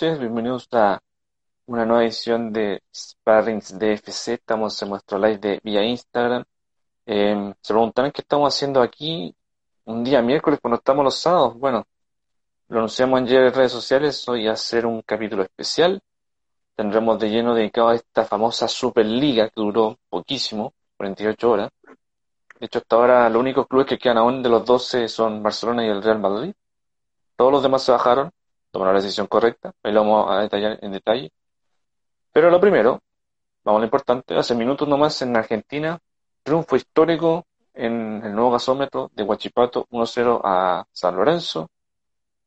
Bienvenidos a una nueva edición de Sparrings DFC. Estamos en nuestro live de vía Instagram. Eh, se preguntarán qué estamos haciendo aquí un día miércoles cuando estamos los sábados. Bueno, lo anunciamos en redes sociales. Hoy a hacer un capítulo especial. Tendremos de lleno dedicado a esta famosa Superliga que duró poquísimo, 48 horas. De hecho, hasta ahora los únicos clubes que quedan aún de los 12 son Barcelona y el Real Madrid. Todos los demás se bajaron, tomaron la decisión correcta, ahí lo vamos a detallar en detalle. Pero lo primero, vamos a lo importante, hace minutos nomás en Argentina, triunfo histórico en el nuevo gasómetro de Huachipato 1-0 a San Lorenzo.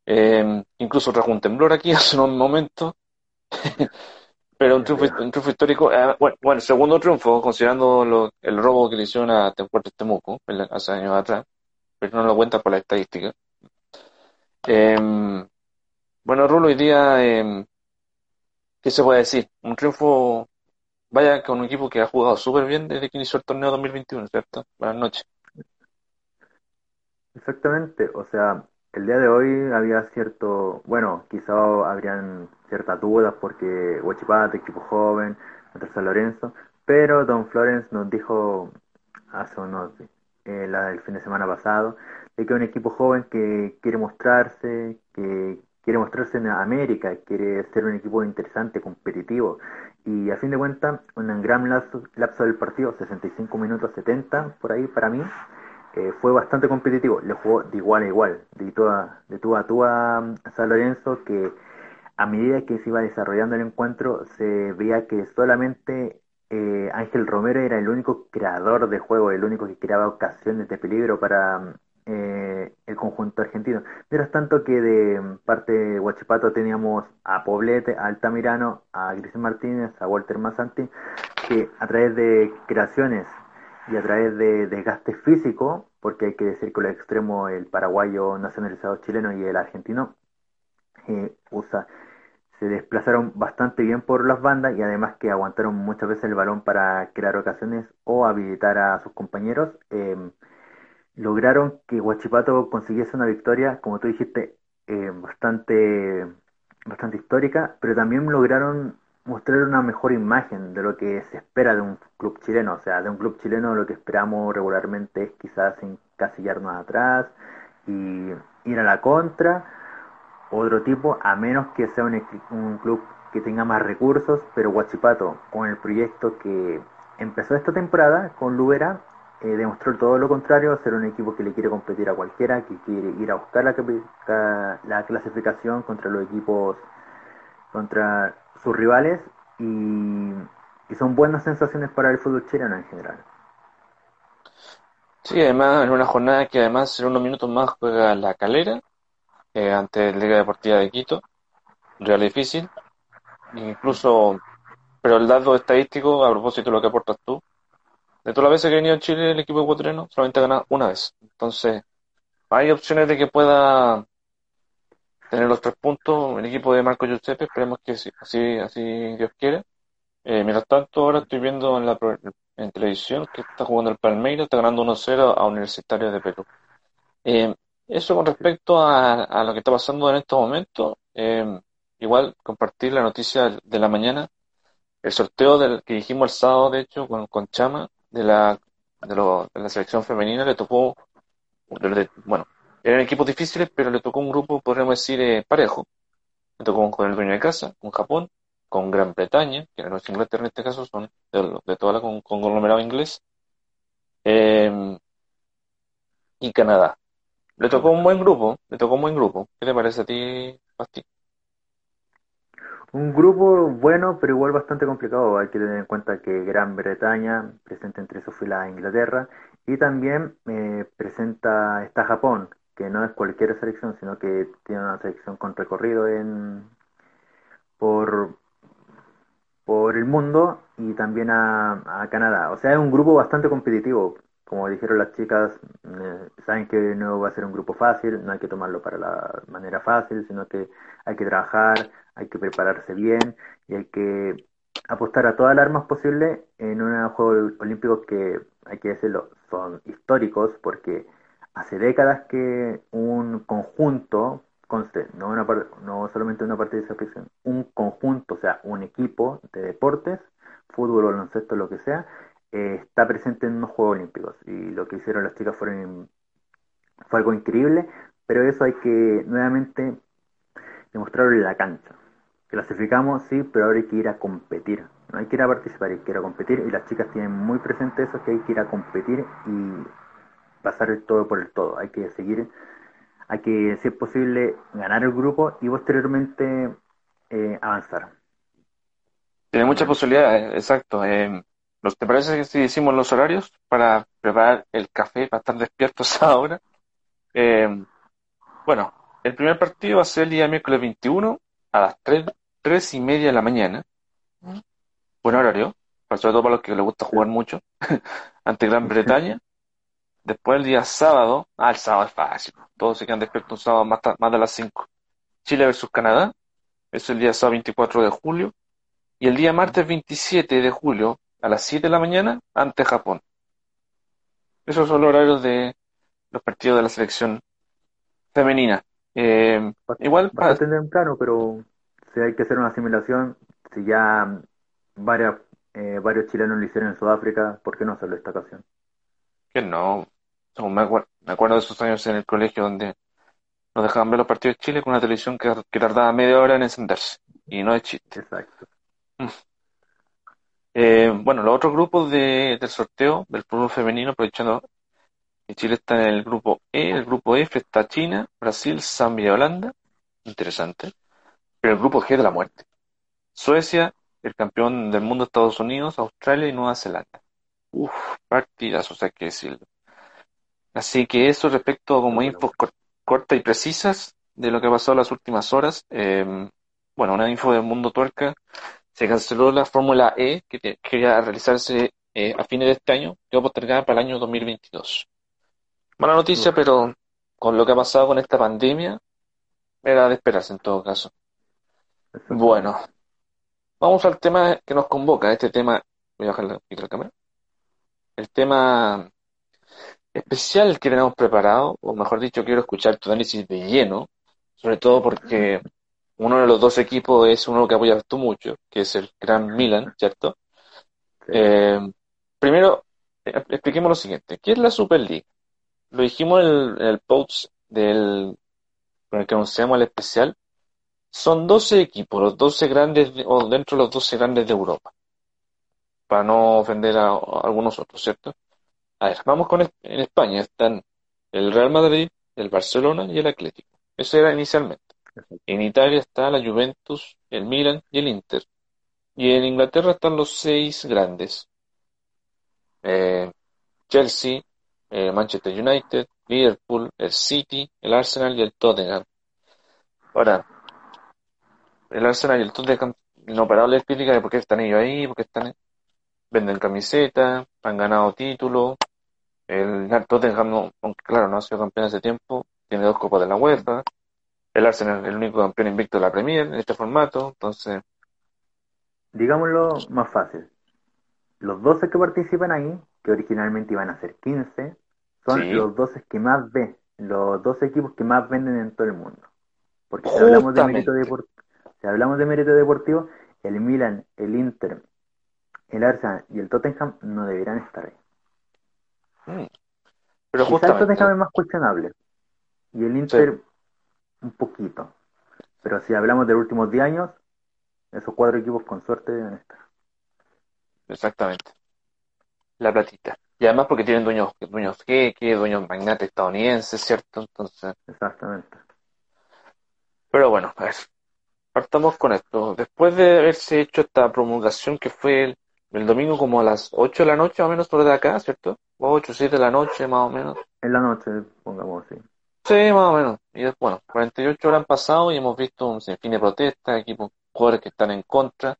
Eh, incluso trajo un temblor aquí hace unos momentos. Pero un triunfo, un histórico, eh, bueno, bueno, segundo triunfo, considerando el robo que le hicieron a Tempuerto Temuco hace años atrás, pero no lo cuenta por la estadística. Eh, bueno, Rulo, hoy día, eh, ¿qué se puede decir? Un triunfo, vaya, con un equipo que ha jugado súper bien desde que inició el torneo 2021, ¿cierto? Buenas noches. Exactamente, o sea, el día de hoy había cierto, bueno, quizá habrían ciertas dudas porque Huachipato, equipo joven, contra San Lorenzo, pero Don Florence nos dijo hace unos, eh, el fin de semana pasado, de que un equipo joven que quiere mostrarse, que quiere mostrarse en América, quiere ser un equipo interesante, competitivo. Y a fin de cuentas, un gran lapso, del partido, 65 minutos 70, por ahí para mí, eh, fue bastante competitivo, le jugó de igual a igual, de tú a, de tú a, tú a San Lorenzo, que a medida que se iba desarrollando el encuentro, se veía que solamente eh, Ángel Romero era el único creador de juego, el único que creaba ocasiones de peligro para eh, el conjunto argentino. Mientras tanto que de parte de Huachipato teníamos a Poblete, a Altamirano, a Cristian Martínez, a Walter Masanti, que a través de creaciones y a través de desgaste físico, porque hay que decir que los extremos, el paraguayo nacionalizado chileno y el argentino, eh, usa, se desplazaron bastante bien por las bandas y además que aguantaron muchas veces el balón para crear ocasiones o habilitar a sus compañeros. Em, lograron que Huachipato consiguiese una victoria, como tú dijiste, eh, bastante, bastante histórica, pero también lograron mostrar una mejor imagen de lo que se espera de un club chileno. O sea, de un club chileno lo que esperamos regularmente es quizás encasillarnos atrás y ir a la contra. Otro tipo, a menos que sea un, un club que tenga más recursos, pero Huachipato, con el proyecto que empezó esta temporada con Lubera, eh, demostró todo lo contrario, ser un equipo que le quiere competir a cualquiera, que quiere ir a buscar la, la clasificación contra los equipos, contra sus rivales y, son buenas sensaciones para el fútbol chileno en general. Sí, además en una jornada que además en unos minutos más juega la calera eh, ante Liga Deportiva de Quito, real difícil, incluso, pero el dato estadístico, a propósito de lo que aportas tú, de todas las veces que ha venido a Chile el equipo ecuatoriano, solamente ha ganado una vez. Entonces, hay opciones de que pueda tener los tres puntos el equipo de Marco Giuseppe, esperemos que así, así Dios quiere. Eh, mientras tanto, ahora estoy viendo en, la, en televisión que está jugando el Palmeiras, está ganando 1-0 a Universitario de Perú. Eh, eso con respecto a, a, lo que está pasando en estos momentos, eh, igual compartir la noticia de la mañana, el sorteo del que dijimos el sábado, de hecho, con, con Chama, de la, de, la selección femenina, le tocó bueno, eran equipos difíciles, pero le tocó un grupo, podríamos decir, eh, parejo. Le tocó con el dueño de casa, con Japón, con Gran Bretaña, que los Inglaterra en este caso son de, de toda la con, conglomerado inglés, eh, y Canadá. Le tocó un buen grupo, le tocó un buen grupo. ¿Qué te parece a ti? Un grupo bueno, pero igual bastante complicado. Hay que tener en cuenta que Gran Bretaña presenta entre sus filas a Inglaterra y también eh, presenta está Japón, que no es cualquier selección, sino que tiene una selección con recorrido en por por el mundo y también a, a Canadá. O sea, es un grupo bastante competitivo como dijeron las chicas, eh, saben que no va a ser un grupo fácil, no hay que tomarlo para la manera fácil, sino que hay que trabajar, hay que prepararse bien y hay que apostar a todas las armas posibles en unos Juegos Olímpicos que, hay que decirlo, son históricos porque hace décadas que un conjunto, conste, no, una, no solamente una un conjunto, o sea, un equipo de deportes, fútbol, baloncesto, lo que sea, eh, está presente en unos Juegos Olímpicos y lo que hicieron las chicas fueron, fue algo increíble, pero eso hay que nuevamente demostrarlo en la cancha. Clasificamos, sí, pero ahora hay que ir a competir. No hay que ir a participar, hay que ir a competir y las chicas tienen muy presente eso, que hay que ir a competir y pasar el todo por el todo. Hay que seguir, hay que, si es posible, ganar el grupo y posteriormente eh, avanzar. Tiene muchas posibilidades, exacto. Eh, ¿Te parece que si hicimos los horarios para preparar el café, para estar despiertos ahora? Eh, bueno, el primer partido va a ser el día miércoles 21 a las 3, 3 y media de la mañana. Buen horario, sobre todo para los que les gusta jugar mucho, ante Gran Bretaña. Después el día sábado, ah, el sábado es fácil, todos se quedan despiertos un sábado más, más de las 5. Chile versus Canadá, es el día sábado 24 de julio. Y el día martes 27 de julio a las 7 de la mañana ante Japón. Esos son los horarios de los partidos de la selección femenina. Eh, igual para tener claro, pero si hay que hacer una simulación, si ya varias, eh, varios chilenos lo hicieron en Sudáfrica, ¿por qué no hacerlo esta ocasión? Que no. Me acuerdo, me acuerdo de esos años en el colegio donde nos dejaban ver los partidos de Chile con una televisión que, tardaba media hora en encenderse. Y no es chiste. Exacto. Mm. Eh, bueno, los otros grupos de, del sorteo del fútbol femenino, aprovechando que Chile está en el grupo E, el grupo F está China, Brasil, Zambia y Holanda. Interesante. Pero el grupo G de la muerte. Suecia, el campeón del mundo Estados Unidos, Australia y Nueva Zelanda. Uf, partidas, o sea que decirlo. Así que eso respecto a como infos cortas y precisas de lo que ha pasado las últimas horas. Eh, bueno, una info del mundo tuerca se canceló la Fórmula E, que quería realizarse eh, a fines de este año, quedó postergada para el año 2022. Mala noticia, pero con lo que ha pasado con esta pandemia, era de esperarse en todo caso. Bueno, vamos al tema que nos convoca. Este tema, voy a bajar la, la cámara. El tema especial que tenemos preparado, o mejor dicho, quiero escuchar tu análisis de lleno, sobre todo porque uno de los dos equipos es uno que apoyas tú mucho, que es el Gran Milan, ¿cierto? Eh, primero, eh, expliquemos lo siguiente. ¿Qué es la Superliga? Lo dijimos en el, post del, con el que anunciamos el especial. Son 12 equipos, los 12 grandes, o dentro de los 12 grandes de Europa. Para no ofender a, algunos otros, ¿cierto? A ver, vamos con en España. Están el Real Madrid, el Barcelona y el Atlético. Eso era inicialmente. En Italia está la Juventus, el Milan y el Inter. Y en Inglaterra están los seis grandes. Eh, Chelsea, eh, Manchester United, Liverpool, el City, el Arsenal y el Tottenham. Ahora, el Arsenal y el Tottenham, no parable crítica de por qué están ellos ahí, porque están, venden camisetas, han ganado títulos. El Tottenham, aunque claro, no ha sido campeón hace tiempo, tiene dos copas de la UEFA el Arsenal el único campeón invicto de la Premier en este formato, entonces... Digámoslo más fácil. Los 12 que participan ahí, que originalmente iban a ser 15, son los 12 que más ven, los 12 equipos que más venden en todo el mundo. Porque si hablamos, de mérito deportivo, si hablamos de mérito deportivo, el Milan, el Inter, el Arsenal y el Tottenham no deberán estar ahí. Mm. Pero Quizá el Tottenham es más cuestionable. Y el Inter un poquito. Pero si hablamos de los últimos 10 años, esos cuatro equipos con suerte deben estar. exactamente. La platita. Y además porque tienen dueños, dueños jeque, dueños magnates estadounidenses, ¿cierto? Entonces, Exactamente. pero bueno, a ver, partamos con esto. Después de haberse hecho esta promulgación que fue el, el domingo como a las 8 de la noche, más o menos, por de acá, ¿cierto? 8, 7 de la noche, más o menos. En la noche, pongamos así. Sí, más o menos. Y después, bueno, 48 horas han pasado y hemos visto un sinfín de protestas, equipos, jugadores que están en contra.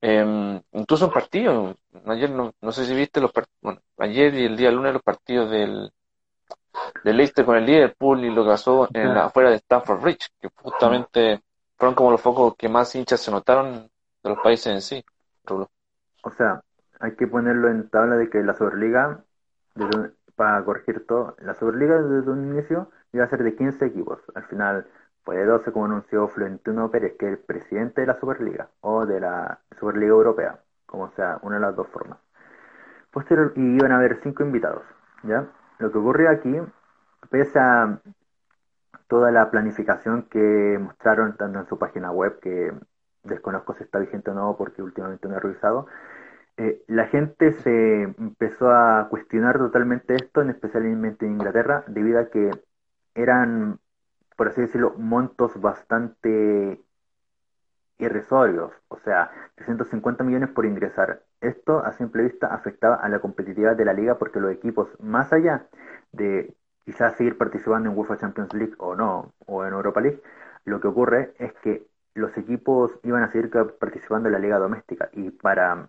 Eh, incluso en partidos. Ayer no, no sé si viste los partidos, bueno, ayer y el día lunes los partidos del, del Leicester con el Liverpool y lo que pasó en la, afuera de Stamford Bridge, que justamente fueron como los focos que más hinchas se notaron de los países en sí. Rulo. O sea, hay que ponerlo en tabla de que la Superliga, desde un- para corregir todo, la Superliga desde un inicio iba a ser de 15 equipos. Al final fue de 12 como anunció Florentino Pérez, que es el presidente de la Superliga o de la Superliga Europea, como sea, una de las dos formas. Y iban a haber cinco invitados, ¿ya? Lo que ocurrió aquí, pese a toda la planificación que mostraron tanto en su página web, que desconozco si está vigente o no porque últimamente no he revisado, eh, la gente se empezó a cuestionar totalmente esto, en especialmente en Inglaterra, debido a que eran, por así decirlo, montos bastante irrisorios, o sea, 350 millones por ingresar. Esto a simple vista afectaba a la competitividad de la liga porque los equipos, más allá de quizás seguir participando en UEFA Champions League o no, o en Europa League, lo que ocurre es que los equipos iban a seguir participando en la liga doméstica y para,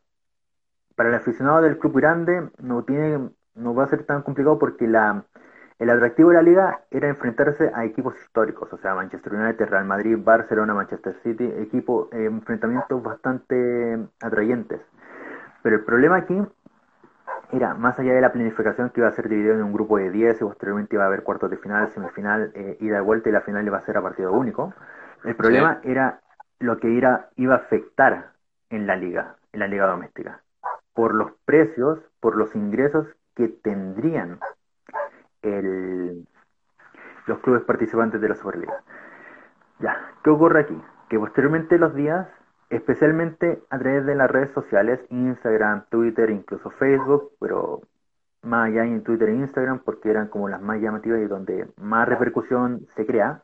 para el aficionado del club grande no tiene no va a ser tan complicado porque la el atractivo de la liga era enfrentarse a equipos históricos, o sea, Manchester United, Real Madrid, Barcelona, Manchester City, equipos, eh, enfrentamientos bastante atrayentes. Pero el problema aquí era, más allá de la planificación que iba a ser dividido en un grupo de 10 y posteriormente iba a haber cuartos de final, semifinal, eh, ida y vuelta y la final iba a ser a partido único, el problema sí. era lo que iba a afectar en la liga, en la liga doméstica, por los precios, por los ingresos que tendrían el, los clubes participantes de la Superliga. Ya, ¿qué ocurre aquí? Que posteriormente los días, especialmente a través de las redes sociales, Instagram, Twitter, incluso Facebook, pero más allá en Twitter e Instagram, porque eran como las más llamativas y donde más repercusión se crea,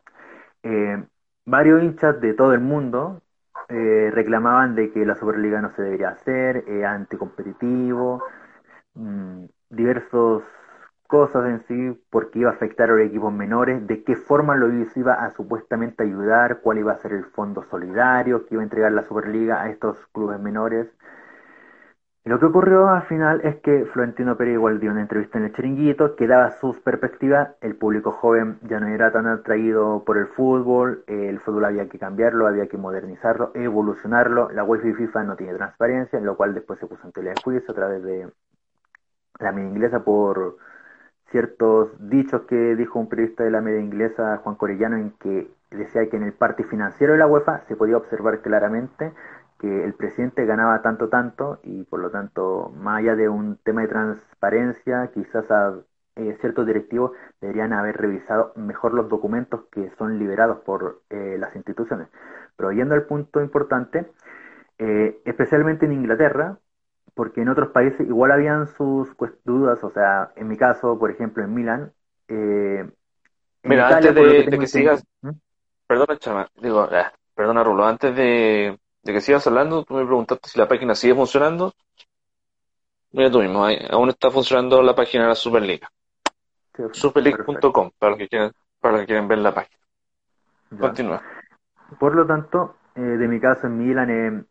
eh, varios hinchas de todo el mundo eh, reclamaban de que la Superliga no se debería hacer, eh, anticompetitivo, mmm, diversos cosas en sí, porque iba a afectar a los equipos menores, de qué forma lo iba a supuestamente ayudar, cuál iba a ser el fondo solidario que iba a entregar la Superliga a estos clubes menores. Y lo que ocurrió al final es que Florentino Pérez igual dio una entrevista en el chiringuito que daba sus perspectivas, el público joven ya no era tan atraído por el fútbol, el fútbol había que cambiarlo, había que modernizarlo, evolucionarlo, la UEFA y FIFA no tiene transparencia, lo cual después se puso en tela de juicio a través de la media inglesa por ciertos dichos que dijo un periodista de la media inglesa, Juan Corellano, en que decía que en el parte financiero de la UEFA se podía observar claramente que el presidente ganaba tanto, tanto, y por lo tanto, más allá de un tema de transparencia, quizás a eh, ciertos directivos deberían haber revisado mejor los documentos que son liberados por eh, las instituciones. Pero yendo al punto importante, eh, especialmente en Inglaterra, porque en otros países igual habían sus dudas, o sea, en mi caso, por ejemplo, en Milán. Eh, en Mira, Italia, antes de, que, de que sigas, ¿Mm? perdona, Chama, digo, eh, perdona, Rulo, antes de, de, que sigas hablando, tú me preguntaste si la página sigue funcionando. Mira tú mismo, ahí, aún está funcionando la página de la Superliga. Sí, Superleague.com, para los que quieran, para los que quieren ver la página. Ya. Continúa. Por lo tanto, eh, de mi caso en Milán, eh,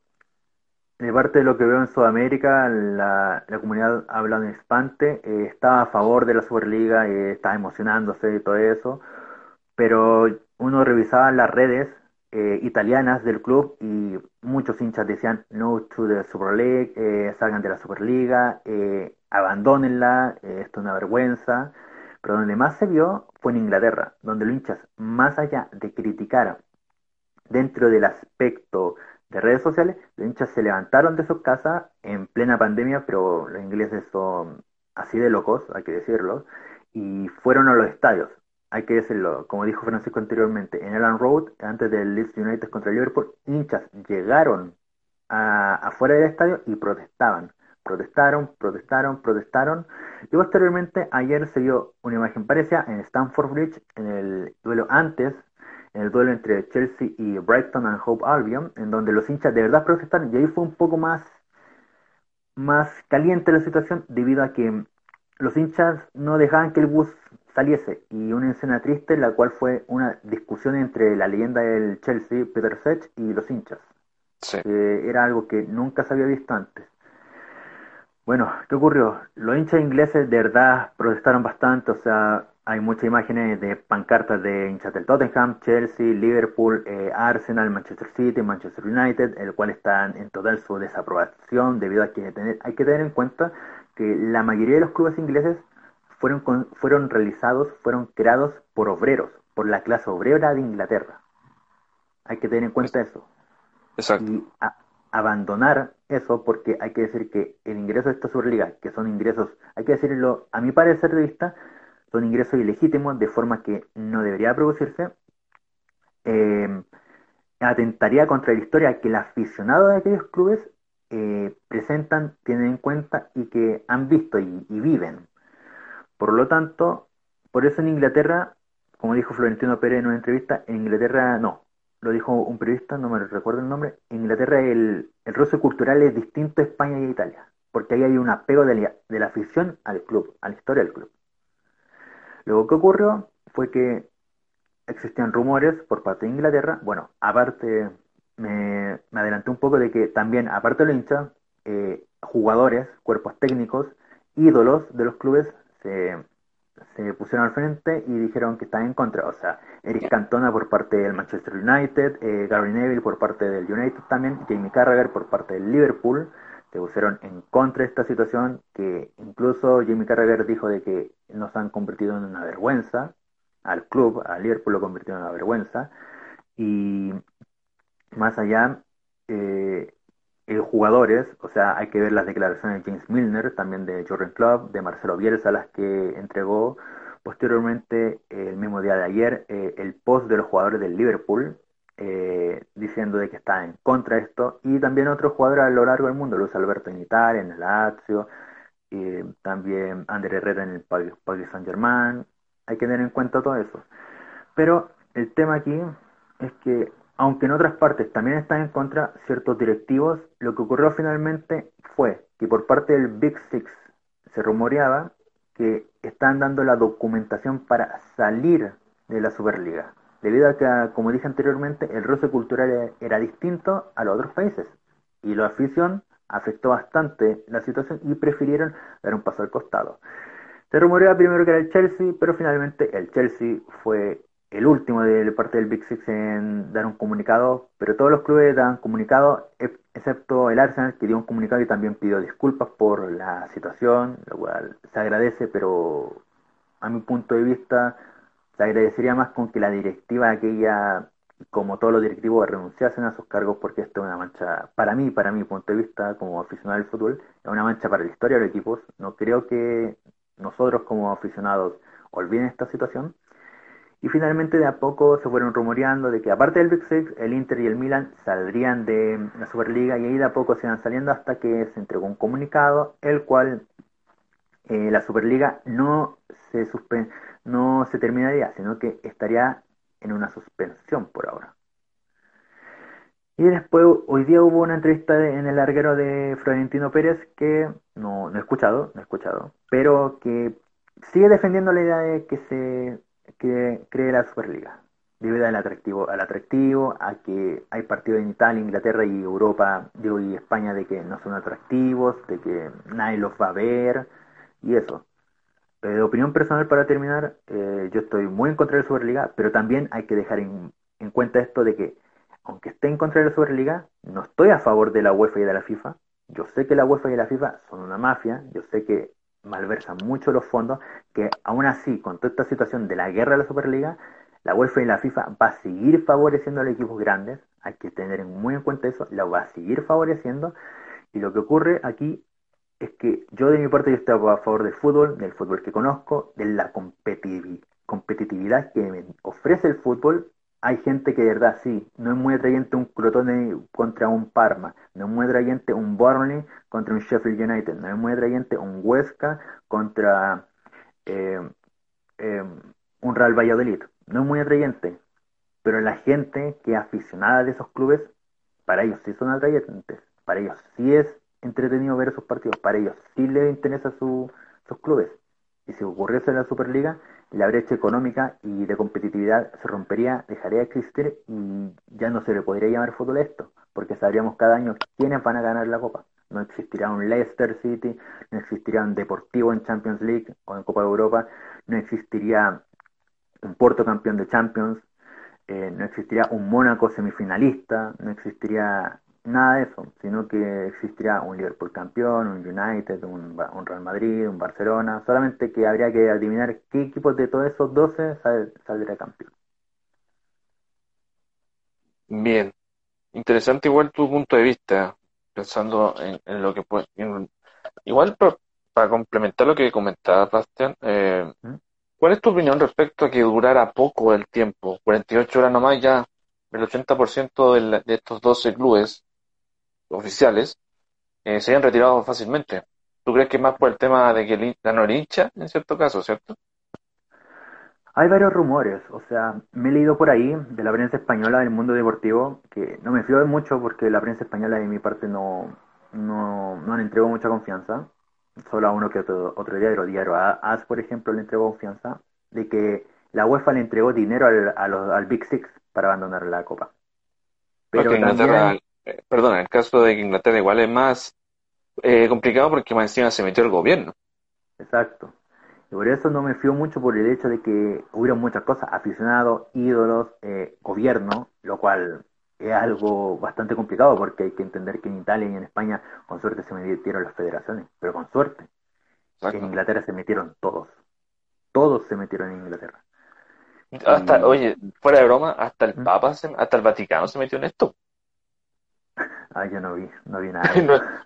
de parte de lo que veo en Sudamérica, la, comunidad hablando hispante eh, está a favor de la Superliga, eh, está emocionándose y todo eso, pero uno revisaba las redes eh, italianas del club y muchos hinchas decían no to the Super League, eh, salgan de la Superliga, eh, abandónenla, esto es una vergüenza, pero donde más se vio fue en Inglaterra, donde los hinchas, más allá de criticar dentro del aspecto de redes sociales, los hinchas se levantaron de sus casas en plena pandemia, pero los ingleses son así de locos, hay que decirlo, y fueron a los estadios. Hay que decirlo, como dijo Francisco anteriormente, en Elland Road, antes del Leeds United contra Liverpool, hinchas llegaron a, afuera del estadio y protestaban. Protestaron, protestaron, protestaron. Y posteriormente, ayer se vio una imagen parecida en Stamford Bridge, en el duelo antes, en el duelo entre Chelsea y Brighton and Hope Albion, en donde los hinchas de verdad protestaron. Y ahí fue un poco más, más caliente la situación, debido a que los hinchas no dejaban que el bus saliese. Y una escena triste, la cual fue una discusión entre la leyenda del Chelsea, Peter Sech, y los hinchas. era algo que nunca se había visto antes. Bueno, ¿qué ocurrió? Los hinchas ingleses de verdad protestaron bastante, o sea, hay muchas imágenes de pancartas de hinchas del Tottenham, Chelsea, Liverpool, eh, Arsenal, Manchester City, Manchester United, el cual están en total su desaprobación debido a que tener, hay que tener en cuenta que la mayoría de los clubes ingleses fueron, fueron realizados, fueron creados por obreros, por la clase obrera de Inglaterra. Hay que tener en cuenta eso. Exacto abandonar eso porque hay que decir que el ingreso de esta Superliga, que son ingresos, hay que decirlo, a mi parecer de vista, son ingresos ilegítimos de forma que no debería producirse, eh, atentaría contra la historia que el aficionado de aquellos clubes eh, presentan, tienen en cuenta y que han visto y, viven. Por lo tanto, por eso en Inglaterra, como dijo Florentino Pérez en una entrevista, en Inglaterra no, lo dijo un periodista, no me recuerdo el nombre, en Inglaterra el, el roce cultural es distinto a España y a Italia, porque ahí hay un apego de la, de la afición al club, a la historia del club. Luego que ocurrió fue que existían rumores por parte de Inglaterra, bueno, aparte me, me adelanté un poco de que también, aparte de los hinchas, eh, jugadores, cuerpos técnicos, ídolos de los clubes se se pusieron al frente y dijeron que están en contra. O sea, Eric Cantona por parte del Manchester United, eh, Gary Neville por parte del United también, Jamie Carragher por parte del Liverpool, se pusieron en contra de esta situación que incluso Jamie Carragher dijo de que nos han convertido en una vergüenza al club, al Liverpool lo convirtió en una vergüenza y más allá eh, jugadores, o sea, hay que ver las declaraciones de James Milner, también de Jordan Club, de Marcelo Bielsa, las que entregó posteriormente el mismo día de ayer eh, el post de los jugadores del Liverpool, eh, diciendo de que está en contra de esto, y también otros jugadores a lo largo del mundo, Luis Alberto en Italia, en el Lazio, y también André Herrera en el Paris Saint Germain, hay que tener en cuenta todo eso. Pero el tema aquí es que aunque en otras partes también están en contra ciertos directivos, lo que ocurrió finalmente fue que por parte del Big Six se rumoreaba que están dando la documentación para salir de la Superliga, debido a que, como dije anteriormente, el roce cultural era distinto a los otros países y la afición afectó bastante la situación y prefirieron dar un paso al costado. Se rumoreaba primero que era el Chelsea, pero finalmente el Chelsea fue el último de parte del Big Six en dar un comunicado, pero todos los clubes dan comunicado, excepto el Arsenal, que dio un comunicado y también pidió disculpas por la situación, lo cual se agradece, pero a mi punto de vista se agradecería más con que la directiva aquella, como todos los directivos, renunciasen a sus cargos, porque esto es una mancha, para mí, para mi punto de vista, como aficionado del fútbol, es una mancha para la historia de los equipos. No creo que nosotros como aficionados olviden esta situación y finalmente de a poco se fueron rumoreando de que aparte del Big Six, el Inter y el Milan saldrían de la Superliga y ahí de a poco se iban saliendo hasta que se entregó un comunicado, el cual eh, la Superliga no se suspen no se terminaría, sino que estaría en una suspensión por ahora. Y después, hoy día hubo una entrevista en el larguero de Florentino Pérez que no, no he escuchado, no he escuchado, pero que sigue defendiendo la idea de que se que cree la Superliga, debido al atractivo, al atractivo, a que hay partidos en Italia, Inglaterra y Europa, digo, y España de que no son atractivos, de que nadie los va a ver, y eso. De opinión personal para terminar, eh, yo estoy muy en contra de la Superliga, pero también hay que dejar en, en cuenta esto de que, aunque esté en contra de la Superliga, no estoy a favor de la UEFA y de la FIFA. Yo sé que la UEFA y la FIFA son una mafia, yo sé que malversan mucho los fondos, que aún así, con toda esta situación de la guerra de la Superliga, la UEFA y la FIFA va a seguir favoreciendo a los equipos grandes, hay que tener muy en cuenta eso, la va a seguir favoreciendo, y lo que ocurre aquí es que yo de mi parte yo estoy a favor del fútbol, del fútbol que conozco, de la competitividad que me ofrece el fútbol. Hay gente que de verdad sí, no es muy atrayente un Crotone contra un Parma, no es muy atrayente un Burnley contra un Sheffield United, no es muy atrayente un Huesca contra eh, eh, un Real Valladolid, no es muy atrayente, pero la gente que es aficionada de esos clubes, para ellos sí son atrayentes, para ellos sí es entretenido ver esos partidos. Para ellos sí les interesa su, sus clubes. Y si ocurriese en la Superliga, la brecha económica y de competitividad se rompería, dejaría de existir y ya no se le podría llamar fútbol esto, porque sabríamos cada año quiénes van a ganar la Copa. No existirá un Leicester City, no existiría un Deportivo en Champions League o en Copa de Europa, no existiría un Porto campeón de Champions, eh, no existiría un Mónaco semifinalista, no existiría nada de eso, sino que existiría un Liverpool campeón, un United, un, Real Madrid, un Barcelona, solamente que habría que adivinar qué equipos de todos esos 12 saldrá campeón. Bien, interesante igual tu punto de vista, pensando en, lo que puede... igual para, complementar lo que comentaba Bastián, eh, ¿Mm? ¿cuál es tu opinión respecto a que durara poco el tiempo? 48 horas nomás ya el 80% de, de estos 12 clubes oficiales eh, se hayan retirado fácilmente. ¿Tú crees que es más por el tema de que ganó el hincha en cierto caso, cierto? Hay varios rumores, o sea, me he leído por ahí de la prensa española del mundo deportivo, que no me fío de mucho porque la prensa española de mi parte no, no, no le entrego mucha confianza, solo a uno que otro, otro diario, diario AS por ejemplo, le entregó confianza, de que la UEFA le entregó dinero al, al Big Six para abandonar la Copa. Pero también, eh, perdón, en el caso de Inglaterra igual es más eh, complicado porque más encima se metió el gobierno. Exacto. Y por eso no me fío mucho por el hecho de que hubiera muchas cosas, aficionados, ídolos, eh, gobierno, lo cual es algo bastante complicado porque hay que entender que en Italia y en España con suerte se metieron las federaciones, pero con suerte. En Inglaterra se metieron todos. Todos se metieron en Inglaterra. Hasta, oye, fuera de broma, hasta el ¿Mm? Papa, hasta el Vaticano se metió en esto. Ah, yo no vi, no vi nada.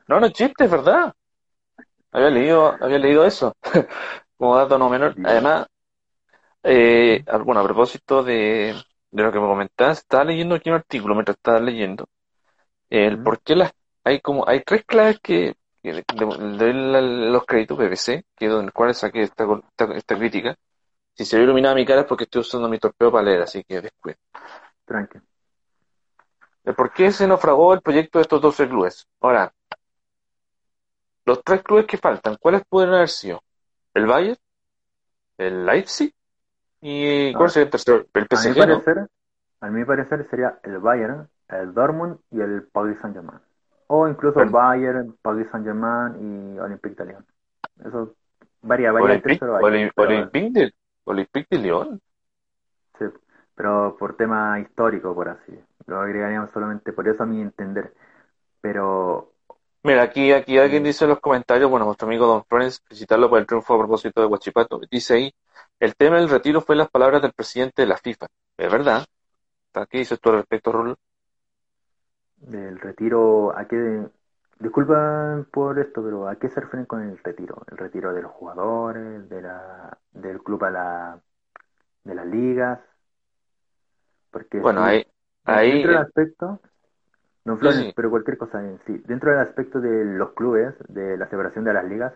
no, no, es chiste, es verdad. Había leído, había leído eso. Como dato no menor. Además, eh, bueno, a propósito de, de lo que me comentaste, estaba leyendo aquí un artículo mientras estaba leyendo. El por qué las, hay como, hay tres claves que, de, los créditos BBC, que es donde cuales saqué esta, esta, crítica. Si se ve iluminada mi cara es porque estoy usando mi torpeo para leer, así que después. Tranquilo por qué se naufragó el proyecto de estos 12 clubes. Ahora, los tres clubes que faltan, ¿cuáles pueden haber sido? ¿El Bayern? ¿El Leipzig? ¿Y cuál sería el tercero? ¿El PSG? A mi, parecer, a mi parecer sería el Bayern, el Dortmund y el Paris Saint-Germain. O incluso el Bayern, Paris Saint-Germain y Olympique de Lyon. Eso varía, varía Olympique, Olympique, de, Olympique de Lyon. Sí, pero por tema histórico, por así lo agregaríamos solamente por eso a mi entender. Pero. Mira, aquí, aquí alguien dice en los comentarios, bueno, nuestro amigo Don Florence, felicitarlo por el triunfo a propósito de Guachipato. Dice ahí, el tema del retiro fue las palabras del presidente de la FIFA. ¿Es verdad? ¿Qué dices tú al respecto, Rulo? Del retiro, ¿a qué? Disculpa por esto, pero ¿a qué se refieren con el retiro? ¿El retiro de los jugadores, de la, del club a la, de las ligas? Porque bueno, hay, Ahí, dentro del aspecto, no pero cualquier cosa en sí, dentro del aspecto de los clubes, de la separación de las ligas,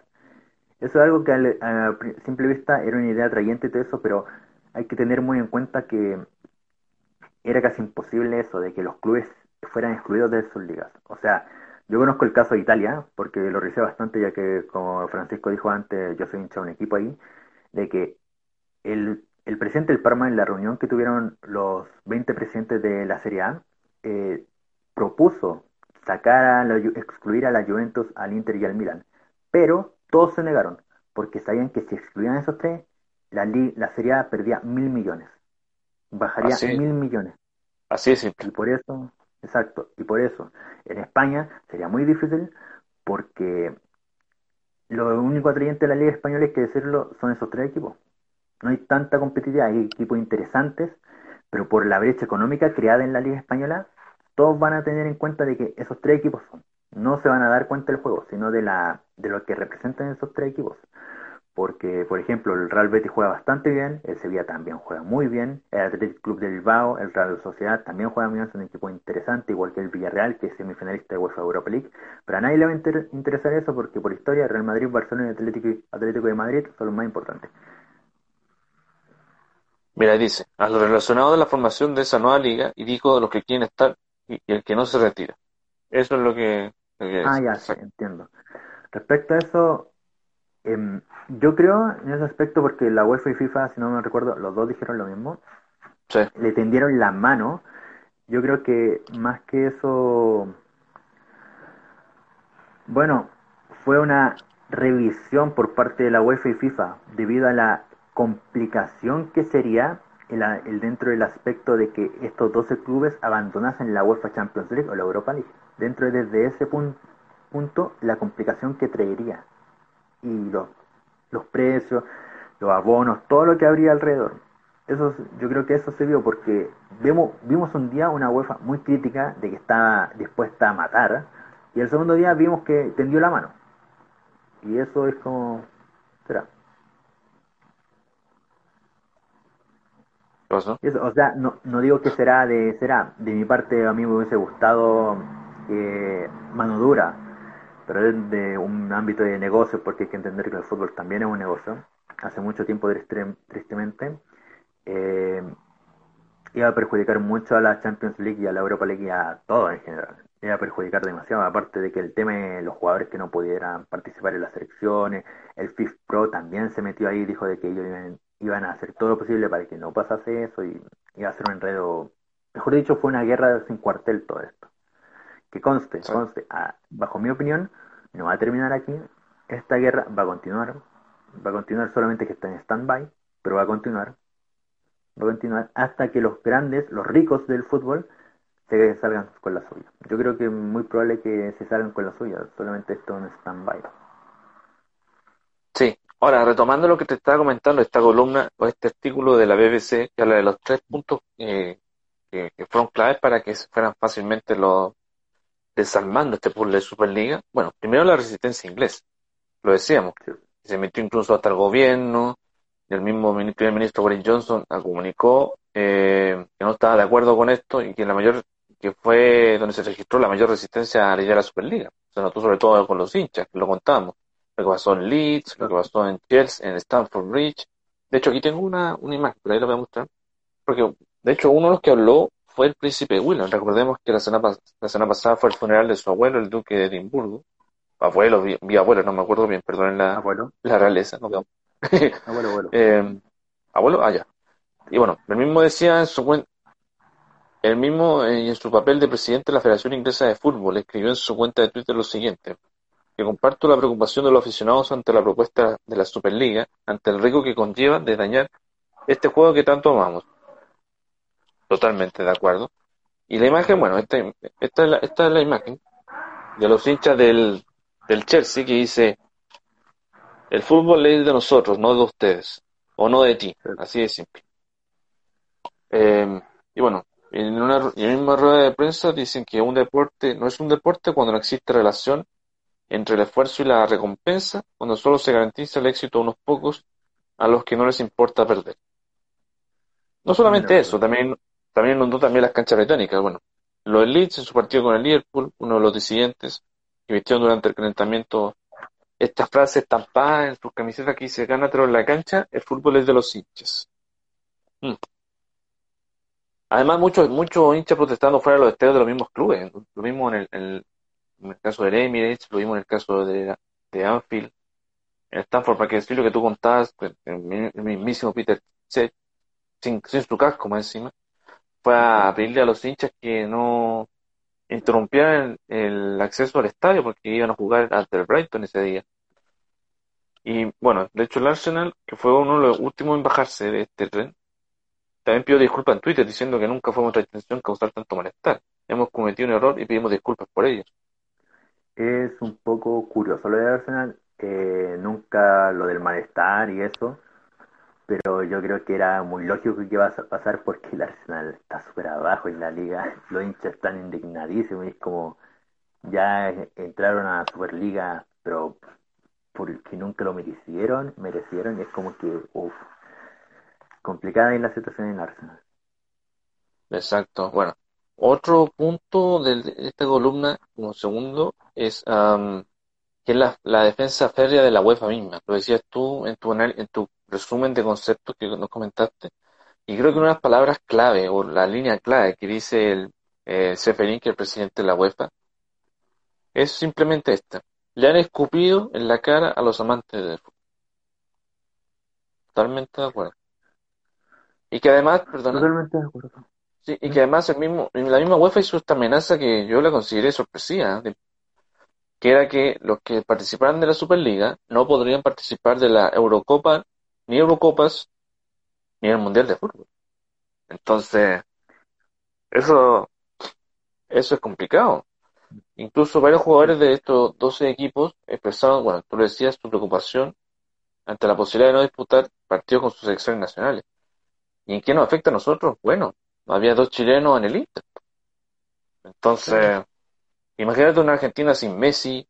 eso es algo que a, simple vista era una idea atrayente y todo eso, pero hay que tener muy en cuenta que era casi imposible eso, de que los clubes fueran excluidos de sus ligas. O sea, yo conozco el caso de Italia, porque lo revisé bastante, ya que, como Francisco dijo antes, yo soy hincha de un equipo ahí, de que el el presidente del Parma, en la reunión que tuvieron los 20 presidentes de la Serie A, eh, propuso sacar a la, excluir a la Juventus, al Inter y al Milan. Pero todos se negaron, porque sabían que si excluían a esos tres, la, la Serie A perdía mil millones. Bajaría mil millones. Así es Y por eso, exacto, y por eso, en España sería muy difícil porque lo único atrayente de la Liga Española, es que decirlo, son esos tres equipos no hay tanta competitividad, hay equipos interesantes, pero por la brecha económica creada en la Liga Española, todos van a tener en cuenta de que esos tres equipos no se van a dar cuenta del juego, sino de, la, de lo que representan esos tres equipos. Porque, por ejemplo, el Real Betis juega bastante bien, el Sevilla también juega muy bien, el Athletic Club de Bilbao, el Real Sociedad también juega muy bien, es un equipo interesante, igual que el Villarreal, que es semifinalista de UEFA Europa League. Pero a nadie le va a interesar eso porque por historia Real Madrid, Barcelona y Atlético, Atlético de Madrid son los más importantes. Mira, dice, a lo relacionado de la formación de esa nueva liga y dijo de los que quieren estar y, el que no se retira. Eso es lo que... ah, ya, sí, entiendo. Respecto a eso, em, yo creo en ese aspecto porque la UEFA y FIFA, si no me recuerdo, los dos dijeron lo mismo. Sí. Le tendieron la mano. Yo creo que más que eso, bueno, fue una revisión por parte de la UEFA y FIFA debido a la complicación que sería el, dentro del aspecto de que estos 12 clubes abandonasen la UEFA Champions League o la Europa League. Dentro de desde ese punto, la complicación que traería y los, los precios, los abonos, todo lo que habría alrededor. Eso, yo creo que eso se vio porque vimos, vimos un día una UEFA muy crítica de que estaba dispuesta a matar y el segundo día vimos que tendió la mano. Y eso es como... Será. O sea, no, no digo que será de será. De mi parte, a mí me hubiese gustado eh, mano dura, pero es de un ámbito de negocio, porque hay que entender que el fútbol también es un negocio. Hace mucho tiempo, tristemente, eh, iba a perjudicar mucho a la Champions League y a la Europa League y a todo en general. Iba a perjudicar demasiado, aparte de que el tema de los jugadores que no pudieran participar en las selecciones, el FIF Pro también se metió ahí, dijo de que ellos iban iban a hacer todo lo posible para que no pasase eso y iba a ser un enredo, mejor dicho, fue una guerra sin cuartel todo esto. Que conste, conste, ah, bajo mi opinión, no va a terminar aquí, esta guerra va a continuar, va a continuar solamente que está en stand-by, pero va a continuar, va a continuar hasta que los grandes, los ricos del fútbol, se salgan con la suya. Yo creo que es muy probable que se salgan con la suya, solamente esto es un stand-by. Ahora, retomando lo que te estaba comentando, esta columna o este artículo de la BBC que habla de los tres puntos eh, que, fueron claves para que fueran fácilmente los desarmando este puzzle de Superliga. Bueno, primero la resistencia inglesa, lo decíamos, se metió incluso hasta el gobierno, y el mismo primer ministro Boris Johnson comunicó eh, que no estaba de acuerdo con esto y que la mayor que fue donde se registró la mayor resistencia a la Superliga. Se notó sobre todo con los hinchas, que lo contamos lo que pasó en Leeds, lo que pasó en Chelsea, en Stamford Bridge. De hecho, aquí tengo una, una imagen, por ahí la voy a mostrar. Porque, de hecho, uno de los que habló fue el príncipe William. Recordemos que la semana, la semana pasada fue el funeral de su abuelo, el duque de Edimburgo. Abuelo, vi, abuelo, no me acuerdo bien, perdonen la, la realeza. No, abuelo, abuelo. eh, abuelo, ah, ya. Y bueno, el mismo decía en su cuenta, el mismo eh, en su papel de presidente de la Federación Inglesa de Fútbol escribió en su cuenta de Twitter lo siguiente que comparto la preocupación de los aficionados ante la propuesta de la Superliga, ante el riesgo que conlleva de dañar este juego que tanto amamos. Totalmente de acuerdo. Y la imagen, bueno, esta, esta, es, la, esta es la imagen de los hinchas del, del Chelsea que dice, el fútbol es de nosotros, no de ustedes, o no de ti, así de simple. Eh, y bueno, en una en misma rueda de prensa dicen que un deporte no es un deporte cuando no existe relación entre el esfuerzo y la recompensa, cuando solo se garantiza el éxito a unos pocos a los que no les importa perder. No solamente eso, también, también inundó también las canchas británicas. Bueno, los Leeds en su partido con el Liverpool, uno de los disidentes que vistieron durante el calentamiento esta frase estampada en sus camisetas que dice gánatelo en la cancha, el fútbol es de los hinchas. Mm. Además, muchos, muchos hinchas protestando fuera de los estadios de los mismos clubes. Lo mismo en el, en el caso de Emirates, lo vimos en el caso de, de Anfield, en Stanford, para que decir lo que tú contabas, pues, el, mismísimo Peter Cech, sin, sin su casco más encima, fue a pedirle a los hinchas que no interrumpieran el, acceso al estadio porque iban a jugar ante el Brighton ese día. Y bueno, de hecho el Arsenal, que fue uno de los últimos en bajarse de este tren, también pidió disculpas en Twitter diciendo que nunca fue nuestra intención causar tanto malestar. Hemos cometido un error y pedimos disculpas por ello es un poco curioso lo de Arsenal, eh, nunca lo del malestar y eso, pero yo creo que era muy lógico que iba a pasar porque el Arsenal está súper abajo en la liga, los hinchas están indignadísimos y es como, ya entraron a Superliga, pero porque nunca lo merecieron, merecieron, y es como que, uff, complicada en la situación en Arsenal. Exacto. Bueno, otro punto de esta columna, como segundo, es que es la, defensa férrea de la UEFA misma. Lo decías tú en tu, en tu resumen de conceptos que nos comentaste. Y creo que una de las palabras clave, o la línea clave que dice el eh, Seferin, que es el presidente de la UEFA, es simplemente esta. Le han escupido en la cara a los amantes del fútbol. Totalmente de acuerdo. Y que además, perdón. Totalmente de acuerdo. Sí, y que además el mismo, la misma UEFA hizo esta amenaza que yo la consideré sorpresiva, que era que los que participaran de la Superliga no podrían participar de la Eurocopa, ni Eurocopas, ni el Mundial de Fútbol. Entonces, eso, eso es complicado. Incluso varios jugadores de estos 12 equipos expresaron, bueno, tú lo decías, su preocupación ante la posibilidad de no disputar partidos con sus selecciones nacionales. ¿Y en qué nos afecta a nosotros? Bueno, había dos chilenos en el Inter. Entonces, imagínate una Argentina sin Messi,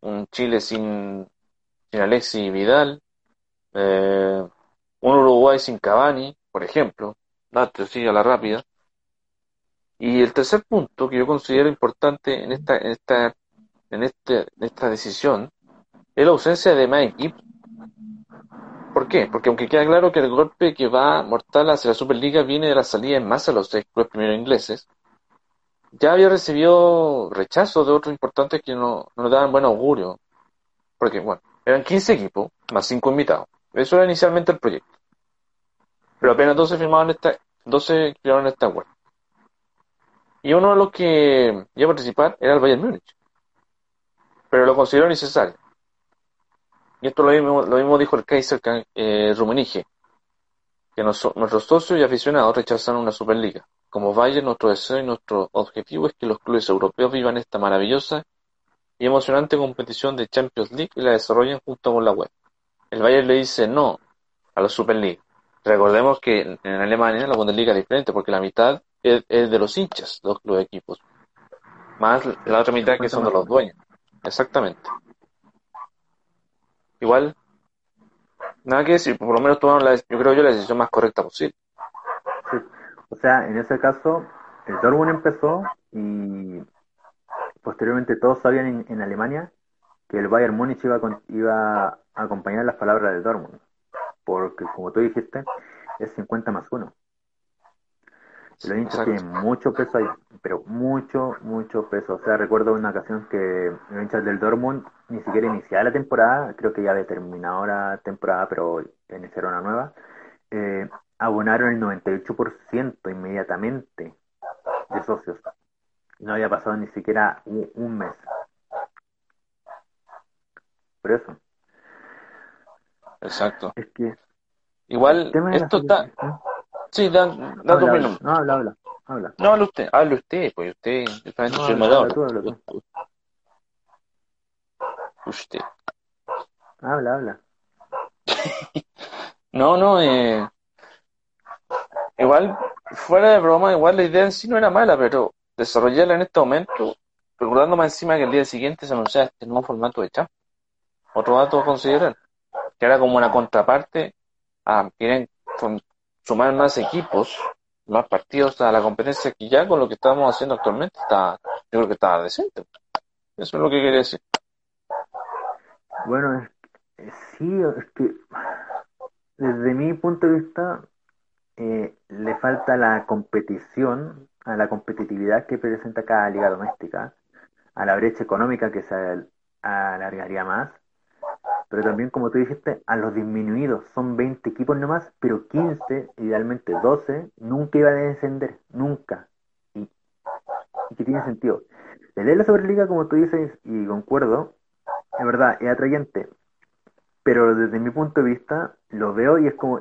un Chile sin, sin Alexis Vidal, eh, un Uruguay sin Cavani, por ejemplo, date así a la rápida. Y el tercer punto que yo considero importante en esta, en esta, en este, en esta decisión es la ausencia de más equipos. ¿Por qué? Porque aunque queda claro que el golpe que va mortal hacia la Superliga viene de la salida en masa de los seis clubes primeros ingleses, ya había recibido rechazo de otros importantes que no, no daban buen augurio. Porque, bueno, eran 15 equipos, más 5 invitados. Eso era inicialmente el proyecto. Pero apenas 12 firmaron esta, 12 firmaron esta web. Y uno de los que iba a participar era el Bayern Múnich. Pero lo consideró necesario. Y esto lo mismo, lo mismo dijo el Kaiser eh, Rummenigge, que nuestros socios y aficionados rechazan una Superliga. Como Bayern, nuestro deseo y nuestro objetivo es que los clubes europeos vivan esta maravillosa y emocionante competición de Champions League y la desarrollen junto con la web. El Bayern le dice no a la Superliga. Recordemos que en Alemania la Bundesliga es diferente porque la mitad es, de los hinchas, los, los equipos, más la otra mitad que son de los dueños. Exactamente. Igual, nada que decir, por lo menos tomaron la, yo creo yo la decisión más correcta posible. O sea, en ese caso, el Dortmund empezó y posteriormente todos sabían en, Alemania que el Bayern Múnich iba, iba a acompañar las palabras del Dortmund, porque como tú dijiste, es 50 más 1. Los hinchas tienen mucho peso ahí, pero mucho, mucho peso. O sea, recuerdo una ocasión que los hinchas del Dortmund ni siquiera iniciaba la temporada, creo que ya había terminado la temporada, pero iniciaron una nueva, eh, abonaron el 98% inmediatamente de socios. No había pasado ni siquiera un, mes. Por eso. Exacto. Es que. Igual, esto está. Sí, da, da. No, habla, habla, habla. No, habla usted, habla usted, pues usted está en su habla, Usted. Habla, habla. no, no, eh, igual, fuera de broma, igual la idea en sí no era mala, pero desarrollarla en este momento, recordando más encima que el día siguiente se anunciaba este nuevo formato de champ. Otro dato a considerar, que era como una contraparte a quieren sumar más equipos, más partidos a la competencia que ya con lo que estamos haciendo actualmente está, yo creo que está decente. Eso es lo que quería decir. Bueno, sí, es que desde mi punto de vista eh, le falta la competición, a la competitividad que presenta cada liga doméstica, a la brecha económica que se alargaría más pero también, como tú dijiste, a los disminuidos. Son 20 equipos nomás, pero 15, idealmente 12, nunca iban a descender, nunca. Y, que tiene sentido. De la Superliga, como tú dices, y concuerdo, es verdad, es atrayente. Pero desde mi punto de vista, lo veo y es como.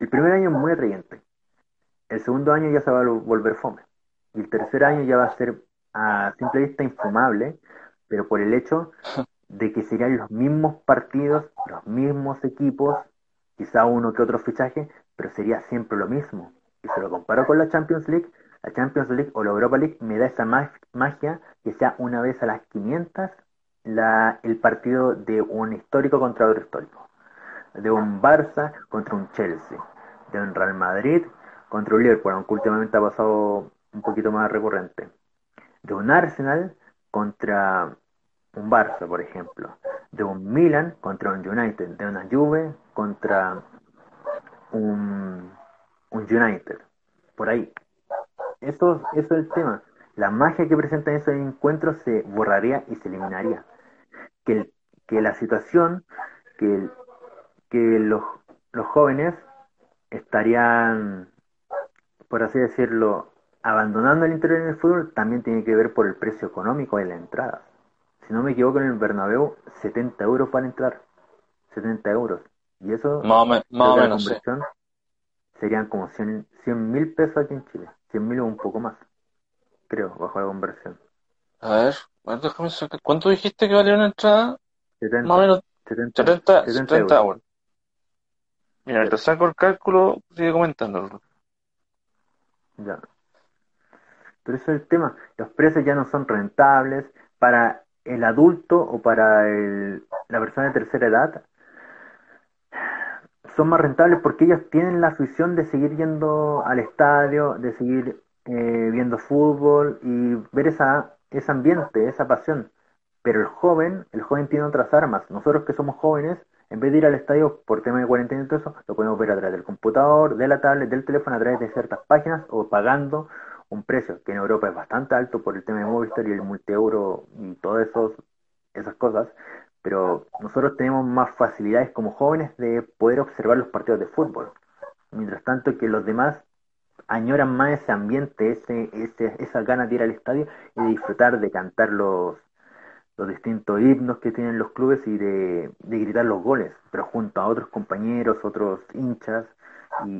El primer año es muy atrayente. El segundo año ya se va a volver fome. Y el tercer año ya va a ser a simple vista infumable, pero por el hecho de que serían los mismos partidos, los mismos equipos, quizá uno que otro fichaje, pero sería siempre lo mismo. Y se lo comparo con la Champions League, la Champions League o la Europa League me da esa magia que sea una vez a las 500 la, el partido de un histórico contra otro histórico, de un Barça contra un Chelsea, de un Real Madrid contra un Liverpool, aunque últimamente ha pasado un poquito más recurrente, de un Arsenal contra un Barça, por ejemplo, de un Milan contra un United, de una Juve contra un, un United, por ahí. Eso, eso es el tema. La magia que presentan esos encuentros se borraría y se eliminaría. Que, la situación, que, los, los jóvenes estarían, por así decirlo, abandonando el interior del fútbol, también tiene que ver por el precio económico de la entrada. Si no me equivoco, en el Bernabéu, 70 euros para entrar. 70 euros. Y eso, más o, menos, serían como 100 mil pesos aquí en Chile. 100 mil o un poco más, creo, bajo la conversión. A ver, ¿cuánto dijiste que valía una entrada? 70, más o menos 70, 70, 70 euros. Mira, te saco el cálculo, sigue comentándolo. Ya. Pero eso es el tema. Los precios ya no son rentables para el adulto o para la persona de tercera edad son más rentables porque ellos tienen la afición de seguir yendo al estadio, de seguir eh, viendo fútbol y ver esa, ese ambiente, esa pasión. Pero el joven, el joven tiene otras armas. Nosotros que somos jóvenes, en vez de ir al estadio por tema de cuarentena y todo eso, lo podemos ver a través del computador, de la tablet, del teléfono, a través de ciertas páginas o pagando un precio que en Europa es bastante alto por el tema de Movistar y el multieuro y todas esas cosas, pero nosotros tenemos más facilidades como jóvenes de poder observar los partidos de fútbol. Mientras tanto que los demás añoran más ese ambiente, ese, ese, esa ganas de ir al estadio y de disfrutar de cantar los, los distintos himnos que tienen los clubes y de, gritar los goles, pero junto a otros compañeros, otros hinchas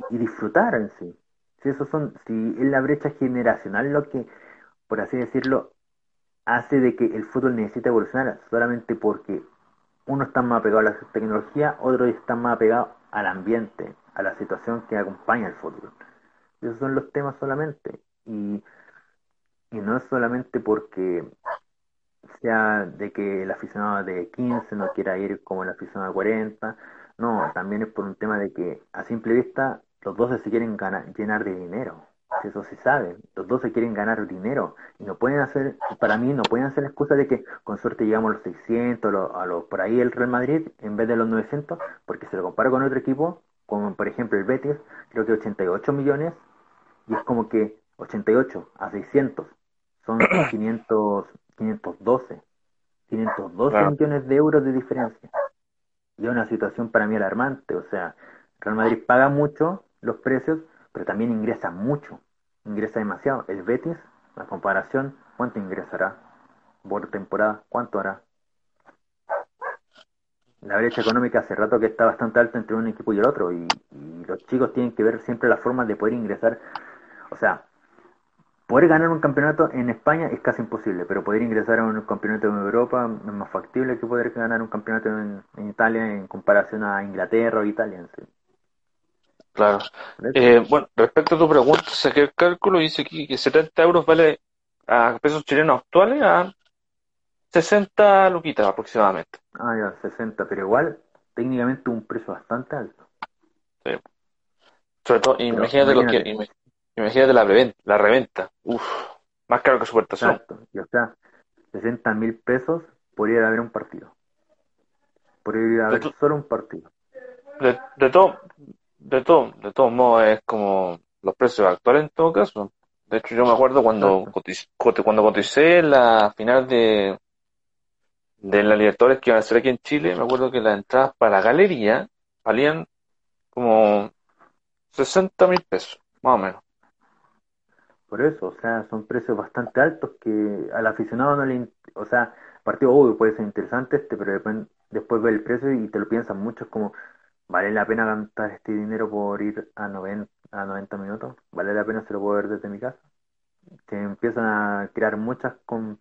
y disfrutar en sí. Si eso son, si es la brecha generacional lo que, por así decirlo, hace de que el fútbol necesite evolucionar solamente porque uno está más apegado a la tecnología, otro está más apegado al ambiente, a la situación que acompaña el fútbol. Esos son los temas solamente. Y, y no es solamente porque sea de que el aficionado de 15 no quiera ir como el aficionado de 40, no, también es por un tema de que a simple vista los dos se quieren ganar, llenar de dinero eso se sabe, los dos se quieren ganar dinero y no pueden hacer, para mí no pueden hacer la excusa de que con suerte llegamos a los 600, a los, por ahí el Real Madrid en vez de los 900, porque se lo comparo con otro equipo, como por ejemplo el Betis, creo que 88 millones y es como que 88 a 600 son 500, 512, 512 millones de euros de diferencia. Y es una situación para mí alarmante, o sea, Real Madrid paga mucho los precios, pero también ingresa mucho, ingresa demasiado. El Betis, la comparación, ¿cuánto ingresará por temporada? ¿Cuánto hará? La brecha económica hace rato que está bastante alta entre un equipo y el otro y, los chicos tienen que ver siempre las formas de poder ingresar. O sea, poder ganar un campeonato en España es casi imposible, pero poder ingresar a un campeonato en Europa es más factible que poder ganar un campeonato en, Italia en comparación a Inglaterra o Italia. Claro. Eh, bueno, respecto a tu pregunta, saqué el cálculo y dice aquí que 70 euros vale a pesos chilenos actuales a 60 luquitas aproximadamente. Ah, ya, 60, pero igual técnicamente un precio bastante alto. Sí. Sobre todo, imagínate, lo que, imagínate la reventa, la reventa. Uf, más caro que Supertazón. Exacto, y o sea, 60 mil pesos podría haber un partido. Podría haber solo un partido. De, de todo, de todo, de todos modos es como los precios actuales en todo caso. De hecho, yo me acuerdo cuando cuando coticé la final de de la Libertadores que iban a ser aquí en Chile, me acuerdo que las entradas para la galería valían como 60 mil pesos, más o menos. Por eso, o sea, son precios bastante altos que al aficionado no le... O sea, partido obvio puede ser interesante este, pero después, después ve el precio y te lo piensas mucho, es como, ¿Vale la pena gastar este dinero por ir a 90, a 90 minutos? ¿Vale la pena se lo puedo ver desde mi casa? Se empiezan a crear muchas con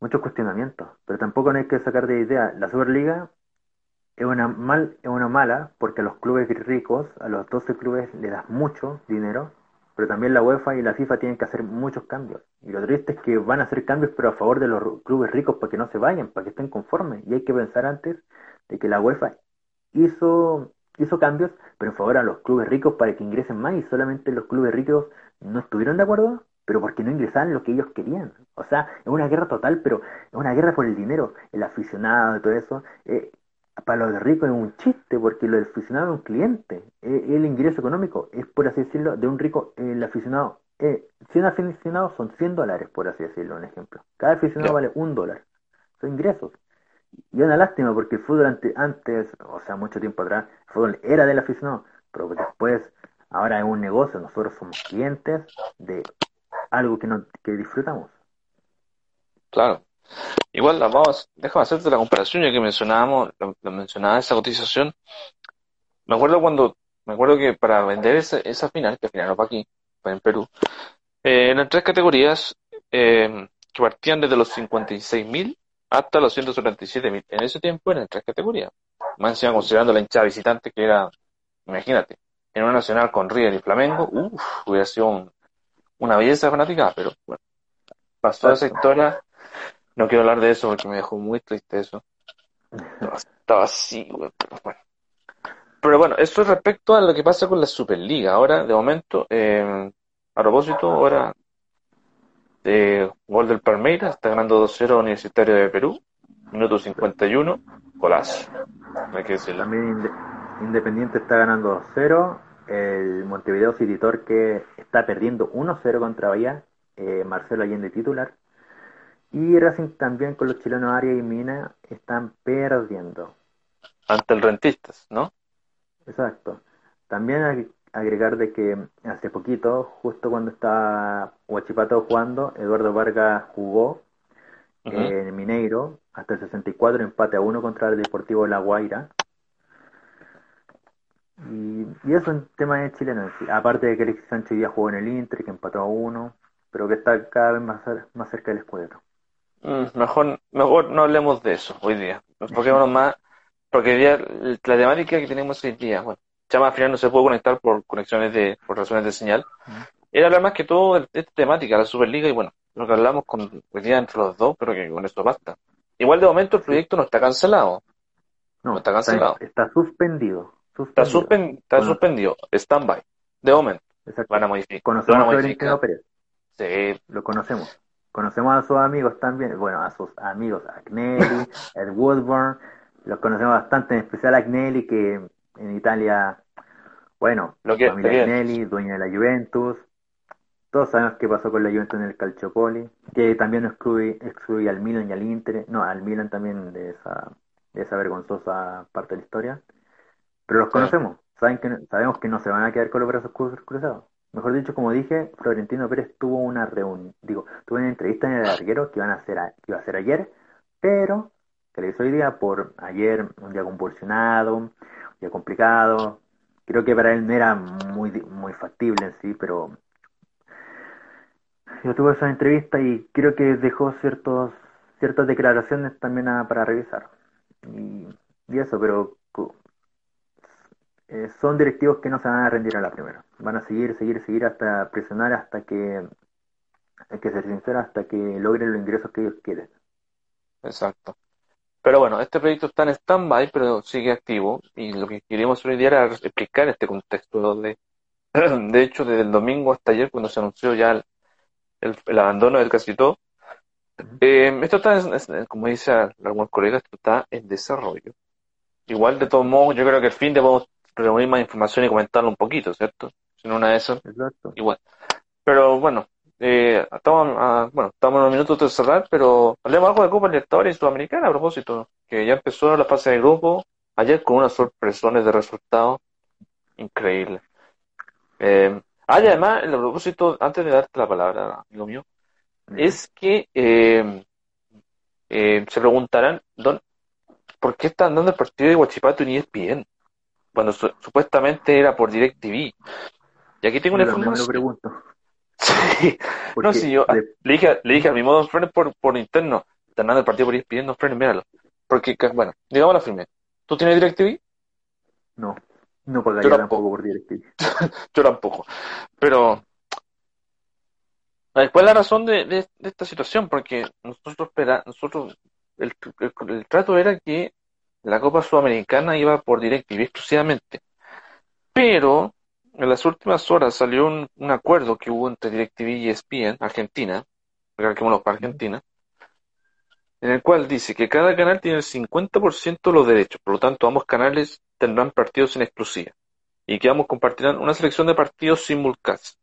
muchos cuestionamientos, pero tampoco no hay que sacar de idea. La Superliga es una mal es una mala porque a los clubes ricos, a los 12 clubes le das mucho dinero pero también la UEFA y la FIFA tienen que hacer muchos cambios. Y lo triste es que van a hacer cambios, pero a favor de los clubes ricos para que no se vayan, para que estén conformes. Y hay que pensar antes de que la UEFA hizo, hizo cambios, pero en favor a los clubes ricos para que ingresen más y solamente los clubes ricos no estuvieron de acuerdo, pero porque no ingresaban lo que ellos querían. O sea, es una guerra total, pero es una guerra por el dinero, el aficionado y todo eso. Eh, para los ricos es un chiste, porque lo del aficionado es un cliente. Eh, el ingreso económico es, por así decirlo, de un rico, el aficionado. Eh, 100 aficionados son 100 dólares, por así decirlo, un ejemplo. Cada aficionado vale un dólar. Son ingresos. Y es una lástima porque el fútbol antes, o sea, mucho tiempo atrás, el fútbol era del aficionado, pero después, ahora es un negocio, nosotros somos clientes de algo que, no, que disfrutamos. Claro. Igual, vamos, déjame hacerte la comparación, ya que mencionábamos, lo, mencionaba esa cotización. Me acuerdo cuando, me acuerdo que para vender esa, esa final, que al final fue aquí, fue en Perú, eh, eran tres categorías eh, que partían desde los 56.000 hasta los 177.000. En ese tiempo eran tres categorías. Más encima considerando la hinchada visitante que era, imagínate, en una nacional con River y Flamengo, uff, hubiera sido una belleza fanática, pero bueno, pasó esa historia no quiero hablar de eso porque me dejó muy triste eso. estaba así, güey, pero bueno. Pero bueno, eso es respecto a lo que pasa con la Superliga. Ahora, de momento, eh, a propósito, ahora de gol del Palmeiras, está ganando 2-0 Universitario de Perú, minuto 51, golazo. Hay que decirlo. También Independiente está ganando 2-0, el Montevideo City que está perdiendo 1-0 contra Bahía, eh, Marcelo Allende titular, y Racing también con los chilenos Arias y Mina están perdiendo. Ante el Rentistas, ¿no? Exacto. También agregar de que hace poquito, justo cuando estaba Huachipato jugando, Eduardo Vargas jugó en Mineiro hasta el 64, empate a uno contra el Deportivo La Guaira. Y, y eso en tema de chileno. Aparte de que Alexis Sánchez ya jugó en el Inter, que empató a uno, pero que está cada vez más, más cerca del escudero. Mm, mejor, mejor no hablemos de eso hoy día. Nos más, porque día, la temática que tenemos hoy día, bueno, Chama al final no se puede conectar por conexiones de, por razones de señal. Era hablar más que todo de esta temática, la Superliga, y bueno, lo que hablamos con, hoy día entre los dos, pero que con esto basta. Igual de momento el proyecto no está cancelado. No, está cancelado. Está, suspendido. Está, está suspendido, stand-by, de momento. Van a modificar. Conocemos a Florentino Pérez. Sí. Lo conocemos. Conocemos a sus amigos también, bueno, a sus amigos, a Agnelli, Ed Woodburn, los conocemos bastante, en especial a Agnelli, que en Italia, bueno, Lo que, familia Agnelli, dueña de la Juventus, todos sabemos qué pasó con la Juventus en el Calciopoli, que también excluye, excluye al Milan y al Inter, no, al Milan también de esa, de esa vergonzosa parte de la historia, pero los conocemos, saben que, sabemos que no se van a quedar con los brazos cruzados. Mejor dicho, como dije, Florentino Pérez tuvo una reunión, digo, tuvo una entrevista en el larguero que iban a hacer iba a ser ayer, pero que le hizo hoy día por ayer, un día convulsionado, complicado. Creo que para él no era muy, muy factible en sí, pero yo tuve esa entrevista y creo que dejó ciertos ciertas declaraciones también para revisar. Y, y eso, pero eh, son directivos que no se van a rendir a la primera. Van a seguir, seguir, seguir hasta presionar hasta que, hay que ser sincero, hasta que logren los ingresos que ellos quieren. Exacto. Pero bueno, este proyecto está en stand-by, pero sigue activo. Y lo que queríamos hoy día era explicar este contexto de, de hecho, desde el domingo hasta ayer, cuando se anunció ya el, abandono del Casito, eh, esto está, como dice algunos colegas, esto está en desarrollo. Igual, de todos modos, yo creo que el fin de reunir más información y comentarlo un poquito, ¿cierto? Si no una de esas, igual. Pero bueno, eh, estamos, a, bueno, estamos en unos minutos de cerrar, pero hablemos algo de Copa Libertadores y Sudamericana a propósito, que ya empezó la fase de grupo ayer con unas sorpresones de resultados increíbles. Eh, ah, además, a propósito, antes de darte la palabra, amigo mío, es que eh, eh, se preguntarán, don, ¿por qué están dando el partido de Guachipato y ESPN? cuando supuestamente era por DirecTV. Y aquí tengo una información. Pregunto. Sí. no, si yo le, dije, le dije a mi modo frenes por, por interno, dando el partido por ESPN, no frenes, míralo. Porque, bueno, digamos la firme. ¿Tú tienes DirecTV? No, no pagaría yo tampoco por DirecTV. yo tampoco. Pero ¿Cuál es la razón de, de, esta situación? Porque nosotros, nosotros el, el, trato era que la Copa Sudamericana iba por DirecTV exclusivamente. Pero en las últimas horas salió un, un acuerdo que hubo entre DirecTV y ESPN, Argentina, recalquémoslo para Argentina, en el cual dice que cada canal tiene el 50% de los derechos, por lo tanto ambos canales tendrán partidos en exclusiva y que ambos compartirán una selección de partidos simulcast,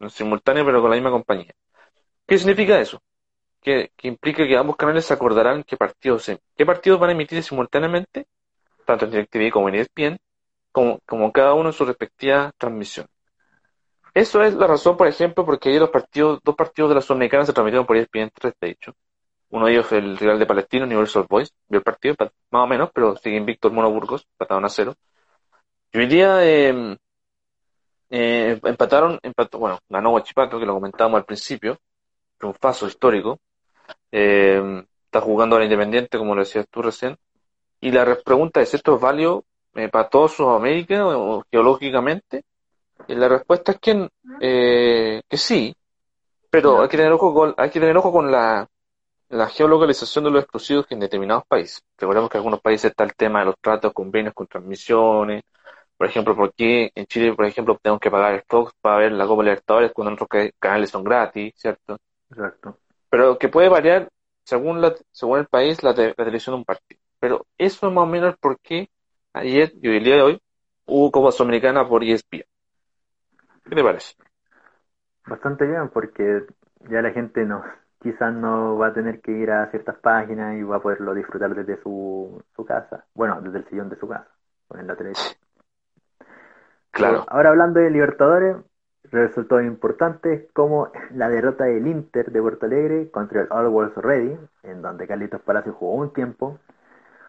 no simultáneos pero con la misma compañía. ¿Qué significa eso? Que, implica que ambos canales acordarán qué partidos, qué partidos van a emitir simultáneamente, tanto en DirecTV como en ESPN, como, como cada uno en su respectiva transmisión. Eso es la razón, por ejemplo, porque ayer los partidos, dos partidos de la Sudamericana se transmitieron por ESPN 3, de hecho. Uno de ellos fue el rival de Palestino, Universal Boys, vio el partido, más o menos, pero sigue invicto el Mono Burgos, empataron a cero. Y hoy día em, eh, empataron, empató, bueno, ganó Huachipato, que lo comentábamos al principio, un paso histórico. Eh, está jugando al Independiente, como lo decías tú recién. Y la pregunta es, ¿esto es válido eh, para todo Sudamérica o, geológicamente? Y la respuesta es que, eh, que sí, pero hay que tener ojo con, hay que tener ojo con la, la geolocalización de los explosivos en determinados países. Recordemos que en algunos países está el tema de los tratos, convenios con transmisiones. Por ejemplo, ¿por qué en Chile, por ejemplo, tenemos que pagar el Fox para ver la Copa Libertadores cuando otros canales son gratis, ¿cierto? Exacto. Pero que puede variar según la, según el país la, televisión de un partido. Pero eso es más o menos el por qué ayer y el día de hoy hubo Copa Sudamericana por ESPN. ¿Qué te parece? Bastante bien, porque ya la gente no, quizás no va a tener que ir a ciertas páginas y va a poderlo disfrutar desde su, su casa. Bueno, desde el sillón de su casa, o en la televisión. Claro. Ahora hablando de Libertadores, resultó importante como la derrota del Inter de Porto Alegre contra el All World Ready, en donde Carlitos Palacio jugó un tiempo.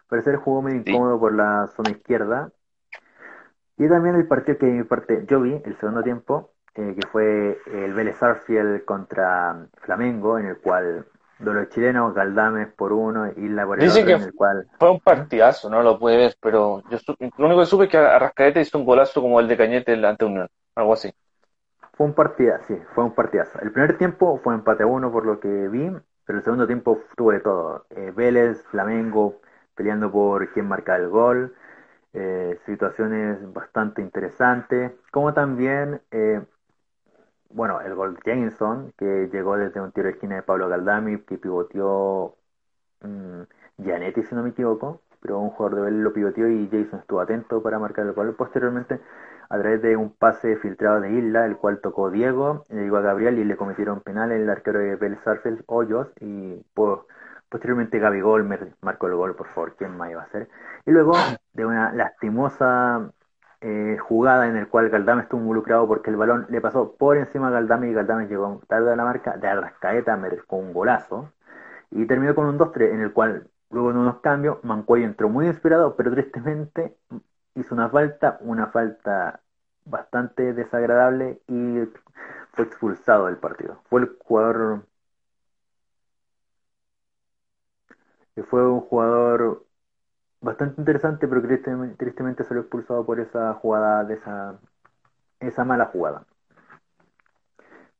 Parecer jugó muy incómodo por la zona izquierda. Y también el partido que mi parte yo vi, el segundo tiempo, eh, que fue el Vélez Arfiel contra Flamengo, en el cual de los chilenos, Galdames por uno, Isla por el otro, en el cual... Fue un partidazo, no lo puede ver, pero yo lo único que supe es que Arrascaete hizo un golazo como el de Cañete ante Unión, algo así. Fue un partidazo, sí, fue un partidazo. El primer tiempo fue empate a uno por lo que vi, pero el segundo tiempo tuvo de todo. Eh, Vélez, Flamengo, peleando por quién marca el gol, eh, situaciones bastante interesantes, como también eh, bueno, el gol de Jameson, que llegó desde un tiro de esquina de Pablo Galdami, que pivoteó um, Gianetti, si no me equivoco, pero un jugador de Vélez lo pivoteó y Jason estuvo atento para marcar el gol. Posteriormente, a través de un pase filtrado de Isla, el cual tocó Diego, le llegó a Gabriel y le cometieron penal el arquero de Vélez Arfel, Hoyos, y pues, posteriormente Gaby Gol marcó el gol, por favor, ¿quién más iba a hacer? Y luego, de una lastimosa eh, jugada en el cual Galdame estuvo involucrado porque el balón le pasó por encima a Galdame y Galdame llegó tarde a la marca de Arrascaeta, con un golazo y terminó con un 2-3 en el cual luego en unos cambios Mancuello entró muy inspirado pero tristemente hizo una falta, una falta bastante desagradable y fue expulsado del partido. Fue el jugador fue un jugador bastante interesante, pero tristemente, tristemente salió expulsado por esa jugada, de esa, esa mala jugada.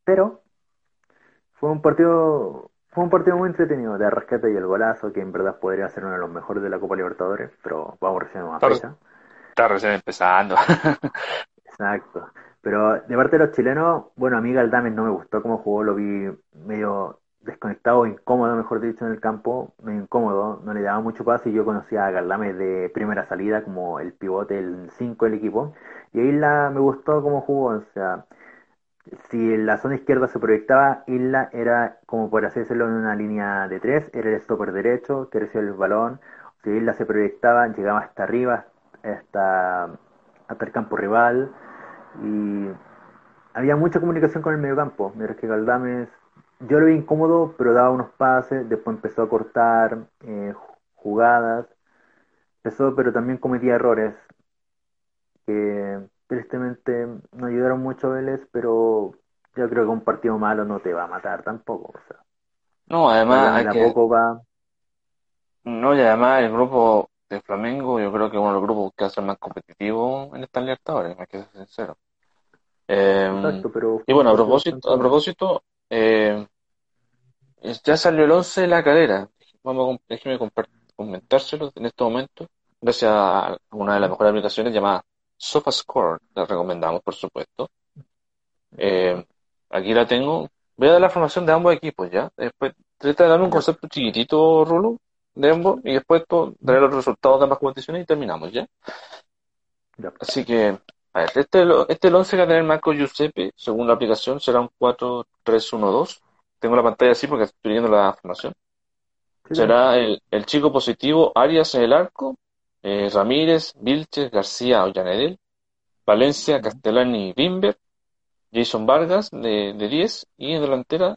Pero fue un partido fue un partido muy entretenido de Arrascata y el golazo, que en verdad podría ser uno de los mejores de la Copa Libertadores, pero vamos recién a una fecha. Está recién empezando. Exacto. Pero de parte de los chilenos, bueno, a mí Galdames no me gustó cómo jugó, lo vi medio desconectado, incómodo, mejor dicho, en el campo, incómodo, no le daba mucho pase y yo conocía a Galdame de primera salida como el pivote, el 5 del equipo, y ahí la, me gustó cómo jugó, o sea, si la zona izquierda se proyectaba, Isla era como por decirlo en una línea de tres, era el stopper derecho que recibía el balón, si Isla se proyectaba, llegaba hasta arriba, hasta, hasta el campo rival, y había mucha comunicación con el mediocampo, mientras que Galdames yo lo vi incómodo, pero daba unos pases, después empezó a cortar eh, jugadas, empezó, pero también cometía errores que tristemente no ayudaron mucho a Vélez, pero yo creo que un partido malo no te va a matar tampoco. O sea, no, además hay que... va... No, y además el grupo de Flamengo yo creo que uno de los grupos que hace más competitivo en esta Libertadores, hay que ser sincero. Exacto, pero y bueno, a propósito, a propósito Eh, ya salió el 11 de la calera. Vamos a, déjeme comentárselo en este momento. Gracias a una de las mejores aplicaciones llamada SofaScore. La recomendamos, por supuesto. Eh, aquí la tengo. Voy a dar la formación de ambos equipos ya. Después trata de darme un concepto chiquitito, Rulo, de ambos. Y después daré los resultados de ambas competiciones y terminamos ya. Así que, a ver, este, este el 11 que va a tener Marco Giuseppe, según la aplicación, será un 4-3-1-2. Tengo la pantalla así porque estoy viendo la formación. será el, el, chico positivo Arias en el arco, eh, Ramírez, Vilches, García Ollanedel, Valencia, Castellani Bimber, Jason Vargas de, de 10 y en delantera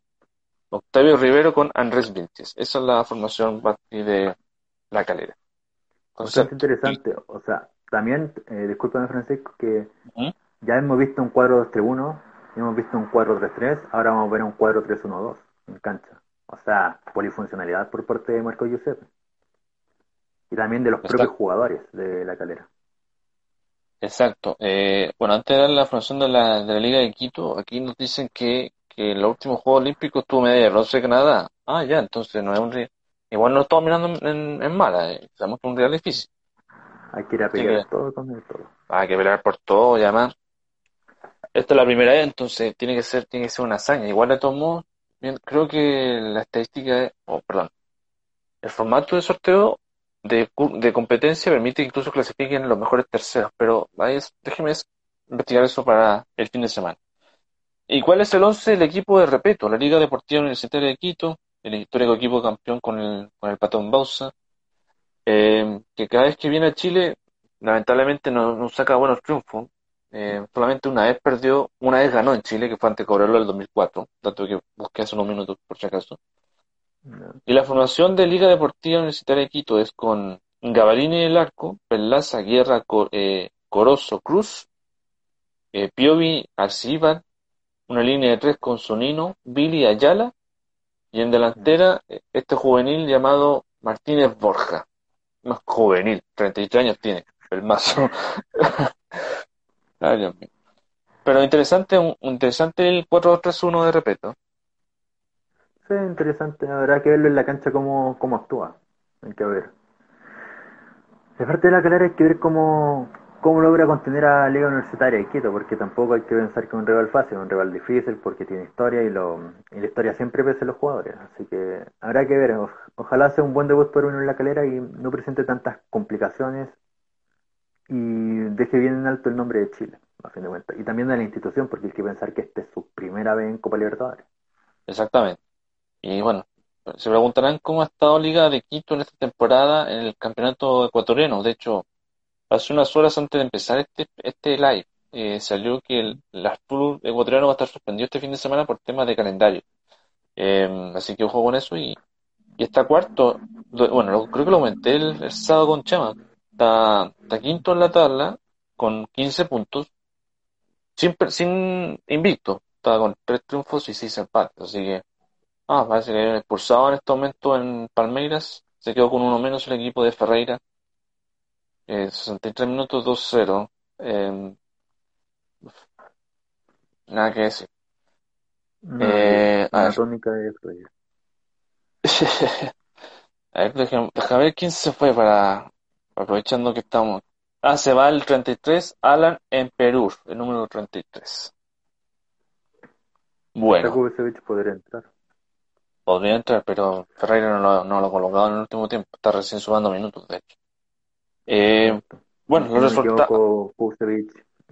Octavio Rivero con Andrés Vilches. Esa es la formación de la calera. Entonces, interesante, o sea, también, eh, discúlpame Francisco, que ya hemos visto un 4-2-3-1, hemos visto un 4-3-3, ahora vamos a ver un 4-3-1-2 en cancha. O sea, polifuncionalidad por parte de Marco Giuseppe. Y también de los propios jugadores de la calera. Exacto. Eh, bueno, antes de dar la formación de la, de la Liga de Quito, aquí nos dicen que, que el último Juego Olímpico tuvo medalla de bronce Canadá. Ah, ya, entonces no es un Igual no estamos mirando en, en mala, eh. sabemos que es un real difícil. Hay que ir a pelear todo con el todo. Hay que pelear por todo y además. Esta es la primera vez, entonces tiene que ser, tiene que ser una hazaña. Igual de todos modos, creo que la estadística, es, oh, perdón, el formato de sorteo de, de competencia permite que incluso clasifiquen los mejores terceros, pero ahí es, déjeme investigar eso para el fin de semana. ¿Y cuál es el 11 del equipo de Repeto? La Liga Deportiva Universitaria de Quito, el histórico equipo campeón con el, con el Patón Bausa, eh, que cada vez que viene a Chile, lamentablemente no, no saca buenos triunfos. Eh, solamente una vez perdió, una vez ganó en Chile, que fue ante Cobreloa el 2004, dato que busqué hace unos minutos por si acaso. Y la formación de Liga Deportiva Universitaria de Quito es con Gabalini en el arco, Perlaza, Guerra, eh, Corozo, Cruz, eh, Piovi, Arcibar, una línea de tres con Sonino, Billy Ayala, y en delantera este juvenil llamado Martínez Borja, más juvenil, 33 años tiene, el mazo. Ay, Dios mío. Pero interesante, un, interesante el 4-3-1 de Repeto. Sí, interesante. Habrá que verlo en la cancha cómo, cómo actúa. Hay que ver. De parte de la calera hay que ver cómo, cómo logra contener a Liga Universitaria de Quito, porque tampoco hay que pensar que es un rival fácil, un rival difícil porque tiene historia y, lo, y la historia siempre pese a los jugadores. Así que habrá que ver. ojalá sea un buen debut por uno en la calera y no presente tantas complicaciones y deje bien en alto el nombre de Chile, a fin de cuentas. Y también de la institución, porque hay que pensar que esta es su primera vez en Copa Libertadores. Exactamente. Y bueno, se preguntarán cómo ha estado Liga de Quito en esta temporada en el campeonato ecuatoriano. De hecho, hace unas horas antes de empezar este, este live, eh, salió que el, la ecuatoriano va a estar suspendido este fin de semana por temas de calendario. Em, así que ojo con eso y, y está cuarto, bueno, creo que lo aumenté el, el sábado con Chama, Está, quinto en la tabla con 15 puntos, sin, sin invicto. Está con tres triunfos y seis empates. Así que, ah, parece que expulsado en este momento en Palmeiras. Se quedó con uno menos el equipo de Ferreira. Eh, 63 minutos 2-0. Em, nada que decir. eh, a ver. de a ver, déjame, déjame ver quién se fue para, Aprovechando que estamos. Ah, se va el 33, Alan en Perú, el número 33. Bueno. podría entrar. Podría entrar, pero Ferreira no lo, no lo ha colocado en el último tiempo. Está recién sumando minutos, de hecho. Eh, bueno, los resultados.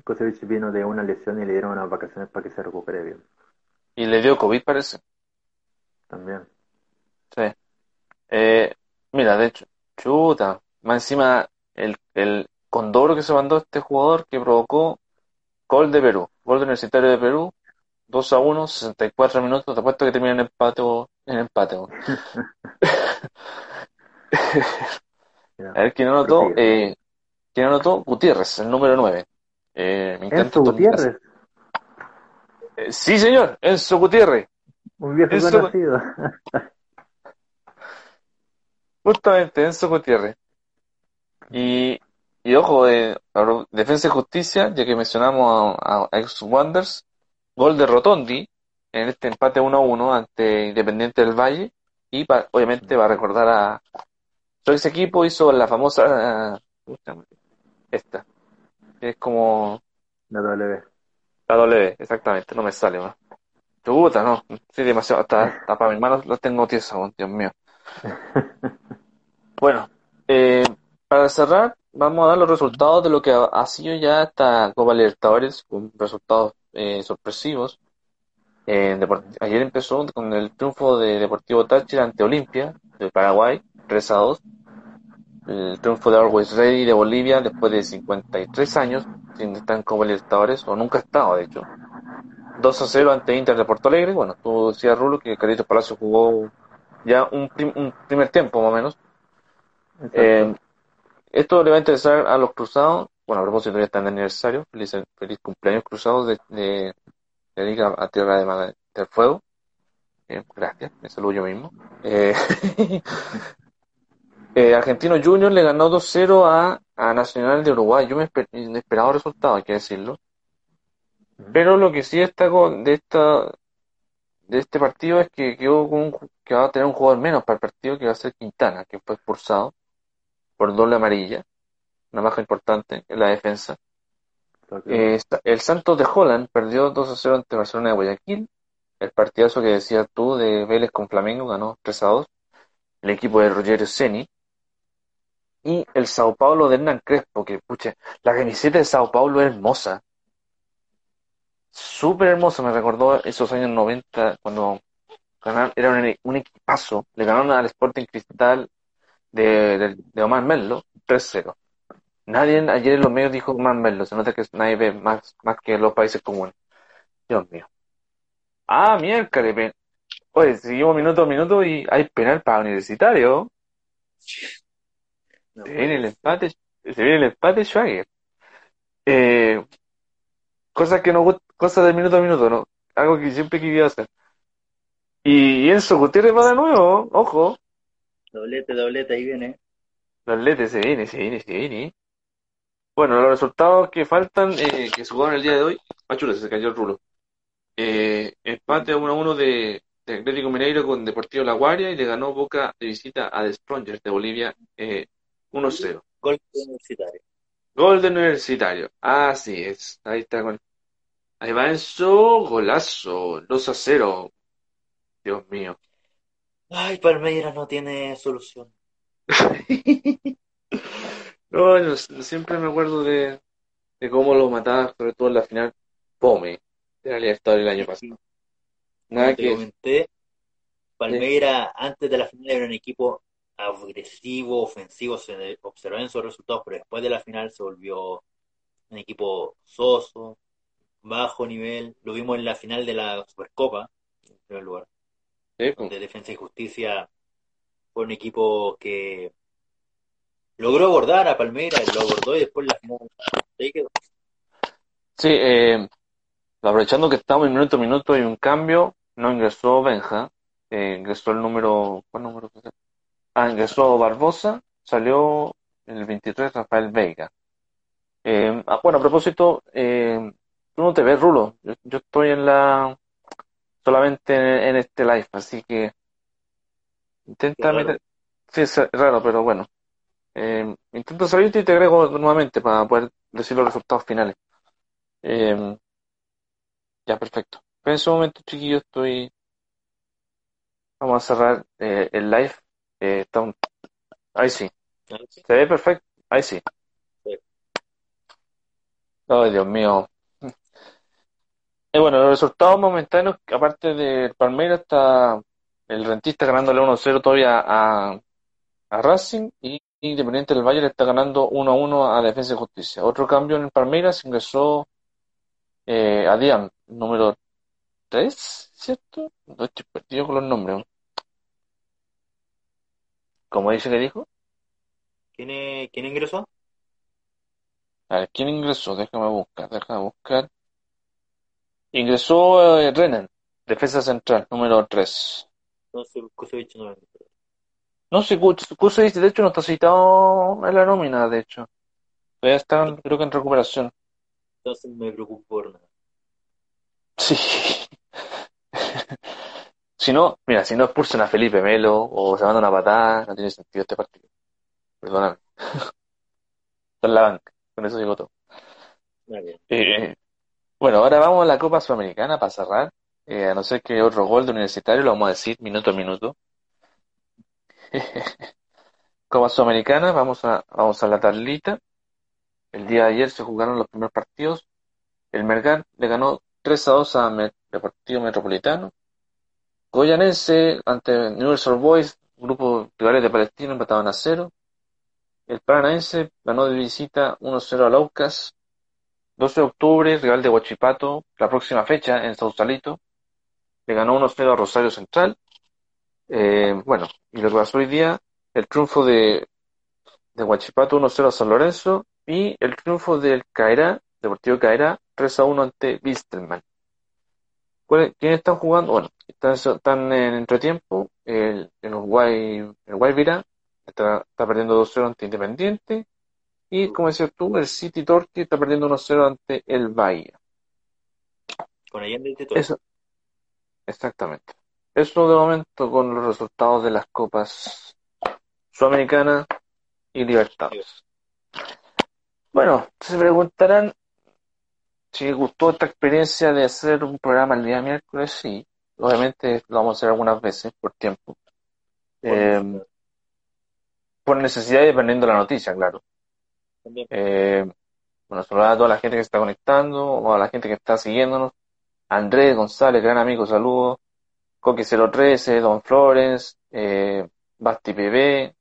Kusevich vino de una lesión y le dieron unas vacaciones para que se recupere bien. Y le dio COVID, parece. También. Sí. Eh, mira, de hecho, chuta, más encima, el, el condoro que se mandó este jugador que provocó gol de Perú, gol de Universitario de Perú, 2 a 1, 64 minutos, te apuesto que termina en empate en empate. a ver quién anotó, eh, quién anotó, Gutiérrez, el número 9. Eh, me encanta Enzo Gutiérrez. Eh, sí, señor, Enzo Gutiérrez. Muy viejo Enzo... conocido. Justamente, Enzo Gutiérrez. Y, y ojo, de Defensa y Justicia, ya que mencionamos a, ex Wonders, gol de Rotondi, en este empate 1-1 ante Independiente del Valle y obviamente va a recordar a ex equipo hizo la famosa esta es como la W la W exactamente no me sale más Chuta, no, sí, demasiado, hasta, hasta para mis manos lo tengo tieso, Dios mío. bueno, eh, para cerrar, vamos a dar los resultados de lo que ha, sido ya esta Copa Libertadores, con resultados eh, sorpresivos. Eh, ayer empezó con el triunfo de Deportivo Táchira ante Olimpia, de Paraguay, 3 a 2. El triunfo de Always Ready de Bolivia después de 53 años, sin estar en Copa Libertadores, o nunca ha estado, de hecho. 2 a 0 ante Inter de Porto Alegre. Bueno, tú decías, Rulo, que Carlitos Palacio jugó ya un, primer tiempo, más o menos. Eh, esto le va a interesar a los cruzados. Bueno, a propósito, ya están de aniversario. Feliz, feliz cumpleaños cruzados de, de, de Liga a Tierra de, del Fuego. Eh, gracias, me saludo yo mismo. Eh, eh Argentino Junior le ganó 2-0 a, a Nacional de Uruguay. Yo me inesperado resultado, hay que decirlo. Pero lo que sí destaco de esta de este partido es que quedó con que va a tener un jugador menos para el partido que va a ser Quintana, que fue expulsado por doble amarilla, una baja importante en la defensa. Eh, el Santos de Holland perdió 2 a 0 ante Barcelona de Guayaquil. El partidazo que decías tú de Vélez con Flamengo ganó 3 a 2. El equipo de Rogerio Ceni. Y el Sao Paulo de Hernán Crespo, que pucha, la camiseta de Sao Paulo es hermosa súper hermoso, me recordó esos años 90 cuando ganaron, era un, equipazo, le ganaron al Sporting Cristal de, de, Omar Merlo 3-0. Nadie ayer en los medios dijo Omar Merlo, se nota que nadie ve más, más que los países comunes. Dios mío. Ah, miércoles, oye, seguimos minuto a minuto y hay penal para Universitario. se viene el empate, se viene el empate Schwager. Eh, cosas que no cosas de minuto a minuto, ¿no? Algo que siempre quería hacer. Y Enzo Gutiérrez va de nuevo, ojo. Doblete, doblete, ahí viene. Doblete, se viene, se viene, se viene. Bueno, los resultados que faltan, eh, que se jugaron el día de hoy, Machula, se cayó el rulo. Eh, empate 1 1 de, de Atlético Mineiro con Deportivo La Guardia y le ganó Boca de visita a The Strongers de Bolivia eh, 1-0. Gol universitario. Gol de universitario. Así es. Ahí está con Ahí va Enzo, golazo, 2 a 0. Dios mío. Ay, Palmeiras no tiene solución. no, siempre me acuerdo de, de cómo lo mataba, sobre todo en la final Pome de la Libertadores el año pasado. Nada que... comenté, Palmeiras antes de la final era un equipo agresivo, ofensivo, se observaban esos resultados, pero después de la final se volvió un equipo soso, bajo nivel. Lo vimos en la final de la Supercopa, en primer lugar. de Defensa y Justicia fue un equipo que logró abordar a Palmeiras, lo abordó y después la final. Sí, eh, aprovechando que estamos en minuto a minuto y un cambio, no ingresó Benja, eh, ingresó el número, ¿cuál número? Ah, ingresó Barbosa, salió el 23 Rafael Veiga. Eh, ah, bueno, a propósito, Tú no te ves, Rulo. Yo, estoy en la. solamente en, este live, así que. Intenta meter. Sí, es raro, pero bueno. Eh, intento salirte y te agrego nuevamente para poder decir los resultados finales. Eh, ya, perfecto. en ese momento, chiquillo, estoy. Vamos a cerrar eh, el live. Eh, Ahí sí. ¿Se ve perfecto? Ahí sí. Ay, Dios mío. Bueno, los resultados momentáneos, aparte de Palmeiras, está el Rentista ganándole 1-0 todavía a, a Racing y Independiente del Valle le está ganando 1-1 a Defensa y Justicia. Otro cambio en Palmeiras ingresó eh, a Diam, número 3, ¿cierto? No estoy perdido con los nombres. ¿Cómo dice que dijo? ¿Quién, ¿Quién ingresó? A ver, ¿quién ingresó? Déjame buscar, déjame buscar. Ingresó eh, Renan, defensa central, número 3. No sé, Kusevich no No sé, Kusevich de hecho no está citado en la nómina, de hecho. Todavía está, creo que en recuperación. Entonces me preocupo por nada. Sí. Si no, mira, si no expulsan a Felipe Melo o se manda una patada, no tiene sentido este partido. Perdóname. Con la banca, con eso digo todo. Eh, bueno, ahora vamos a la Copa Sudamericana para cerrar. Eh, a no ser que otro gol de universitario, lo vamos a decir minuto a minuto. Copa Sudamericana, vamos a, vamos a la tablita. El día de ayer se jugaron los primeros partidos. El Mergar le ganó 3 a 2 a Deportivo Metropolitano. Goyanense ante Universal Boys, grupo rivales de Palestina, empataban a 0. El Paranaense ganó de visita 1-0 a Laucas. 12 de octubre, rival de Huachipato, la próxima fecha en Sausalito. Le ganó 1-0 a Rosario Central. Eh, bueno, y lo que pasó hoy día, el triunfo de, de Huachipato 1-0 a San Lorenzo y el triunfo del Caerá, Deportivo Caerá, 3-1 ante Bistelman. ¿Quiénes están jugando? Bueno, están, en entretiempo. El, el Uruguay, el Guayvira está, está perdiendo 2-0 ante Independiente. Y como decías tú, el City Torque está perdiendo 1-0 ante el Bahía. Con Allende Eso, exactamente. Eso de momento con los resultados de las copas Sudamericana y Libertadores. Bueno, se preguntarán si gustó esta experiencia de hacer un programa el día miércoles, sí. Obviamente lo vamos a hacer algunas veces por tiempo. Eh, por necesidad y dependiendo de la noticia, claro. Eh, bueno, saludar a toda la gente que está conectando o a la gente que está siguiéndonos. Andrés González, gran amigo, saludos. Coqui013, Don Flores, eh, Basti PB,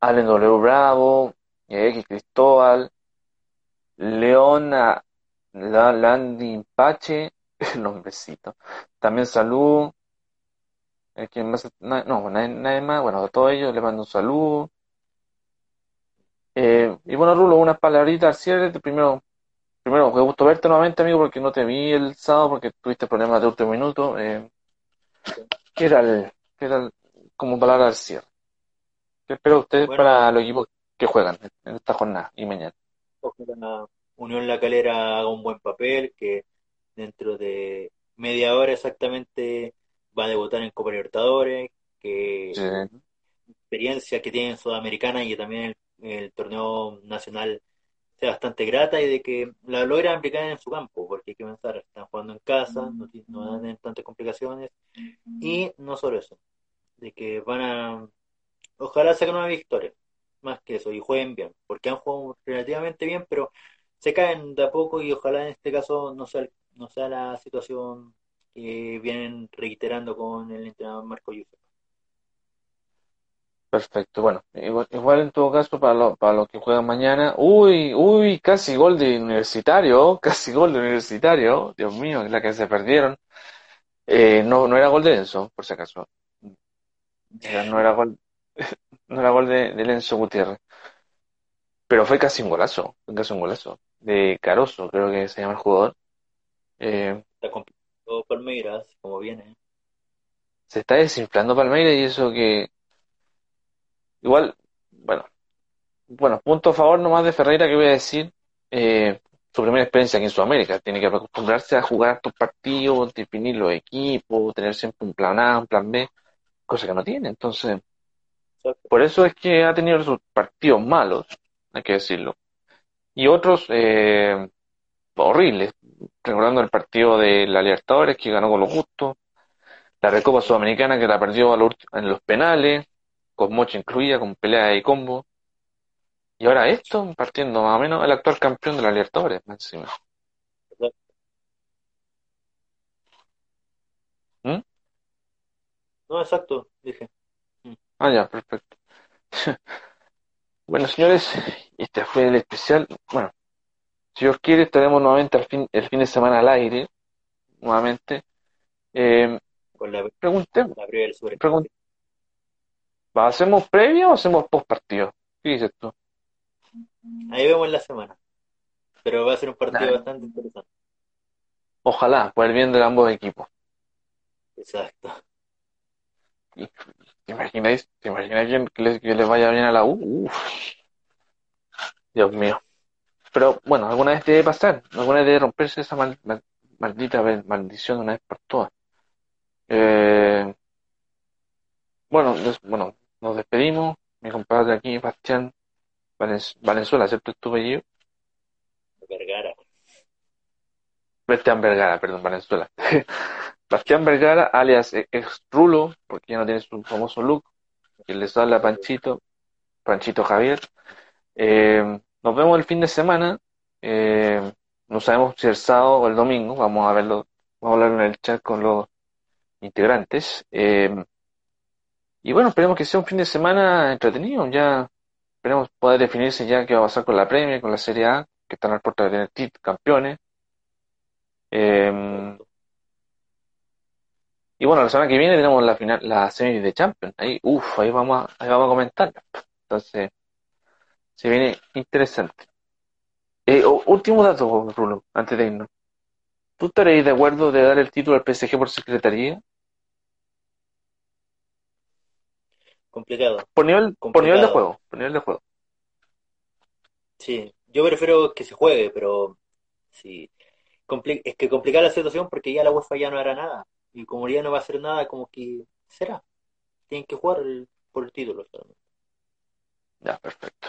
Allen W. Bravo, X Cristóbal, Leona Landy Pache, nombrecito. También saludo. Eh, más? No, nadie, más. Bueno, a todos ellos les mando un saludo. Eh, y bueno, Rulo, unas palabritas al cierre. Primero, primero, me gustó verte nuevamente, amigo, porque no te vi el sábado porque tuviste problemas de último minuto. Eh, ¿Qué era el, qué era como palabra al cierre? ¿Qué espera usted para los equipos que juegan en esta jornada y mañana? Unión La Calera haga un buen papel, que dentro de media hora exactamente va a debutar en Copa Libertadores, que experiencia que tiene en Sudamericana y que también el, el, torneo nacional sea bastante grata y de que la logra aplicar en su campo, porque hay que pensar, están jugando en casa, no, no tienen tantas complicaciones, y no solo eso, de que van a, ojalá saquen una victoria, más que eso, y jueguen bien, porque han jugado relativamente bien, pero se caen de a poco y ojalá en este caso no sea, no sea la situación que vienen reiterando con el entrenador Marco Yusuf. Perfecto, bueno, igual, en todo caso para, para los que juegan mañana, uy, uy, casi gol de universitario, casi gol de universitario, Dios mío, la que se perdieron. Eh, no, no era gol de Enzo, por si acaso. no era gol, no era gol de, de Lenzo Gutiérrez. Pero fue casi un golazo, fue casi un golazo. De Caroso, creo que se llama el jugador. Eh, está complicado Palmeiras, como viene. Se está desinflando Palmeiras y eso que. Igual, bueno. Bueno, punto a favor nomás de Ferreira que voy a decir. Eh, su primera experiencia aquí en Sudamérica. Tiene que acostumbrarse a jugar estos partidos, definir los equipos, tener siempre un plan A, un plan B, cosa que no tiene. Entonces, por eso es que ha tenido sus partidos malos hay que decirlo. Y otros eh, horribles, recordando el partido de la Libertadores que ganó con lo justo, la Recopa Sudamericana que la perdió en los penales, con mocha incluida, con pelea y combo. Y ahora esto, partiendo más o menos el actual campeón de la Libertadores, más encima. ¿Mm? No, exacto, dije. Ah, ya, perfecto. Bueno, señores, este fue el especial. Bueno, si Dios quiere, estaremos nuevamente el fin, el fin de semana al aire, nuevamente. Eh, Con la, preguntemos. ¿Hacemos previa o hacemos post partido? ¿Qué dices tú? Ahí vemos la semana. Pero va a ser un partido bastante interesante. Ojalá, por el bien de ambos equipos. Exacto. ¿Te imagináis, te imagináis que, le, que le vaya bien a la U? Dios mío. Pero bueno, alguna vez debe pasar, alguna vez debe romperse esa maldita maldición de una vez por todas. Eh, bueno, bueno, nos despedimos. Mi compadre aquí, Bastián Valenzuela, ¿cierto? Estuve yo. Vergara. Bastián Vergara, perdón, Valenzuela. Bastián Vergara, alias ex Rulo, porque ya no tiene su famoso look, que les habla Panchito, Panchito Javier. Eh, nos vemos el fin de semana. Eh, no sabemos si el sábado o el domingo. Vamos a verlo, vamos a hablar en el chat con los integrantes. Eh, y bueno, esperemos que sea un fin de semana entretenido. Ya esperemos poder definirse ya qué va a pasar con la Premier, con la Serie A, que están al puerto de tener campeones. Eh, y bueno, la semana que viene tenemos la final, la semi de Champions. Ahí, uff, ahí vamos a, ahí vamos a comentar. Entonces, se viene interesante. Eh, último dato, Rulo, antes de irnos. ¿Tú estaréis de acuerdo de dar el título al PSG por secretaría? Complicado. Por nivel, por nivel de juego, por nivel de juego. Sí, yo prefiero que se juegue, pero sí. es que complicar la situación porque ya la UEFA ya no hará nada. Y como ya no va a hacer nada, como que será. Tienen que jugar por el título solamente. Ya, perfecto.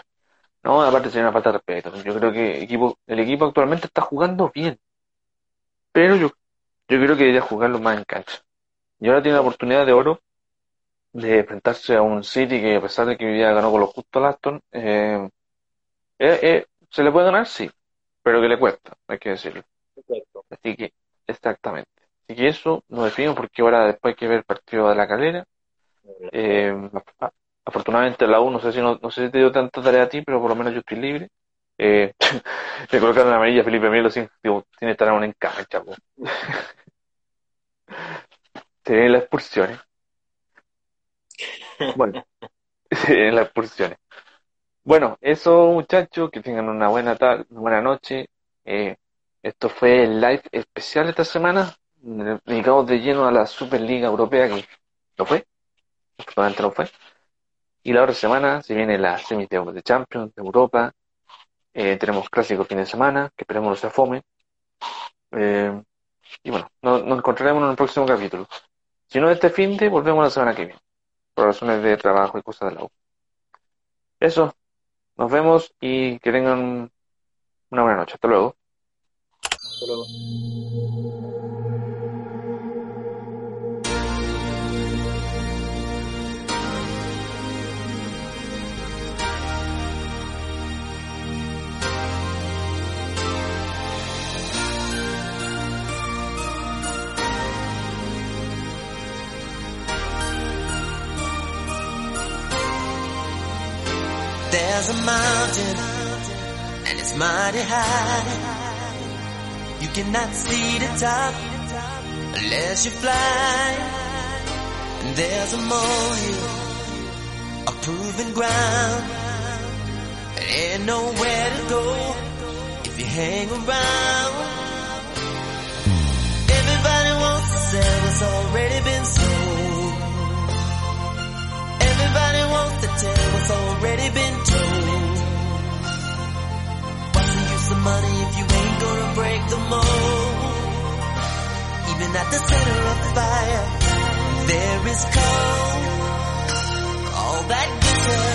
No, aparte sería una falta de respeto. Yo creo que equipo, el equipo actualmente está jugando bien. Pero yo, yo creo que debería jugarlo más en cancha. Y ahora tiene la oportunidad de oro de enfrentarse a un City que a pesar de que día ganó con los justos Aston, eh, eh, eh, se le puede ganar, sí, pero que le cuesta, hay que decirlo. Así que, exactamente. Así que eso nos definimos porque ahora después hay que ver el partido de la calera. Eh, afortunadamente la U, no sé si no, sé si te dio tanta tarea a ti, pero por lo menos yo estoy libre. Eh, le colocaron la amarilla a Felipe Melo sin, que estar aún en cama, chavo. Tiene las expulsiones. Bueno, en las expulsiones. Bueno, eso muchachos, que tengan una buena tarde, una buena noche. Eh, esto fue el live especial esta semana dedicamos de lleno a la Superliga Europea, que no fue, probablemente no fue. Y la otra semana se viene la semis de Champions, de Europa. Eh, tenemos clásicos fin de semana, que esperemos no se fome. Eh, y bueno, nos, encontraremos en el próximo capítulo. Si no este fin de, volvemos la semana que viene, por razones de trabajo y cosas de la U. Eso, nos vemos y que tengan una buena noche. Hasta luego. Hasta luego. There's a mountain and it's mighty high. You cannot see the top unless you fly. And there's a molehill, a proven ground. There ain't nowhere to go if you hang around. Tell what's already been told. What's the use of money if you ain't gonna break the mold? Even at the center of the fire, there is cold. All that glitters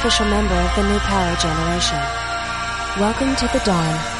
official member of the new power generation. Welcome to the dawn.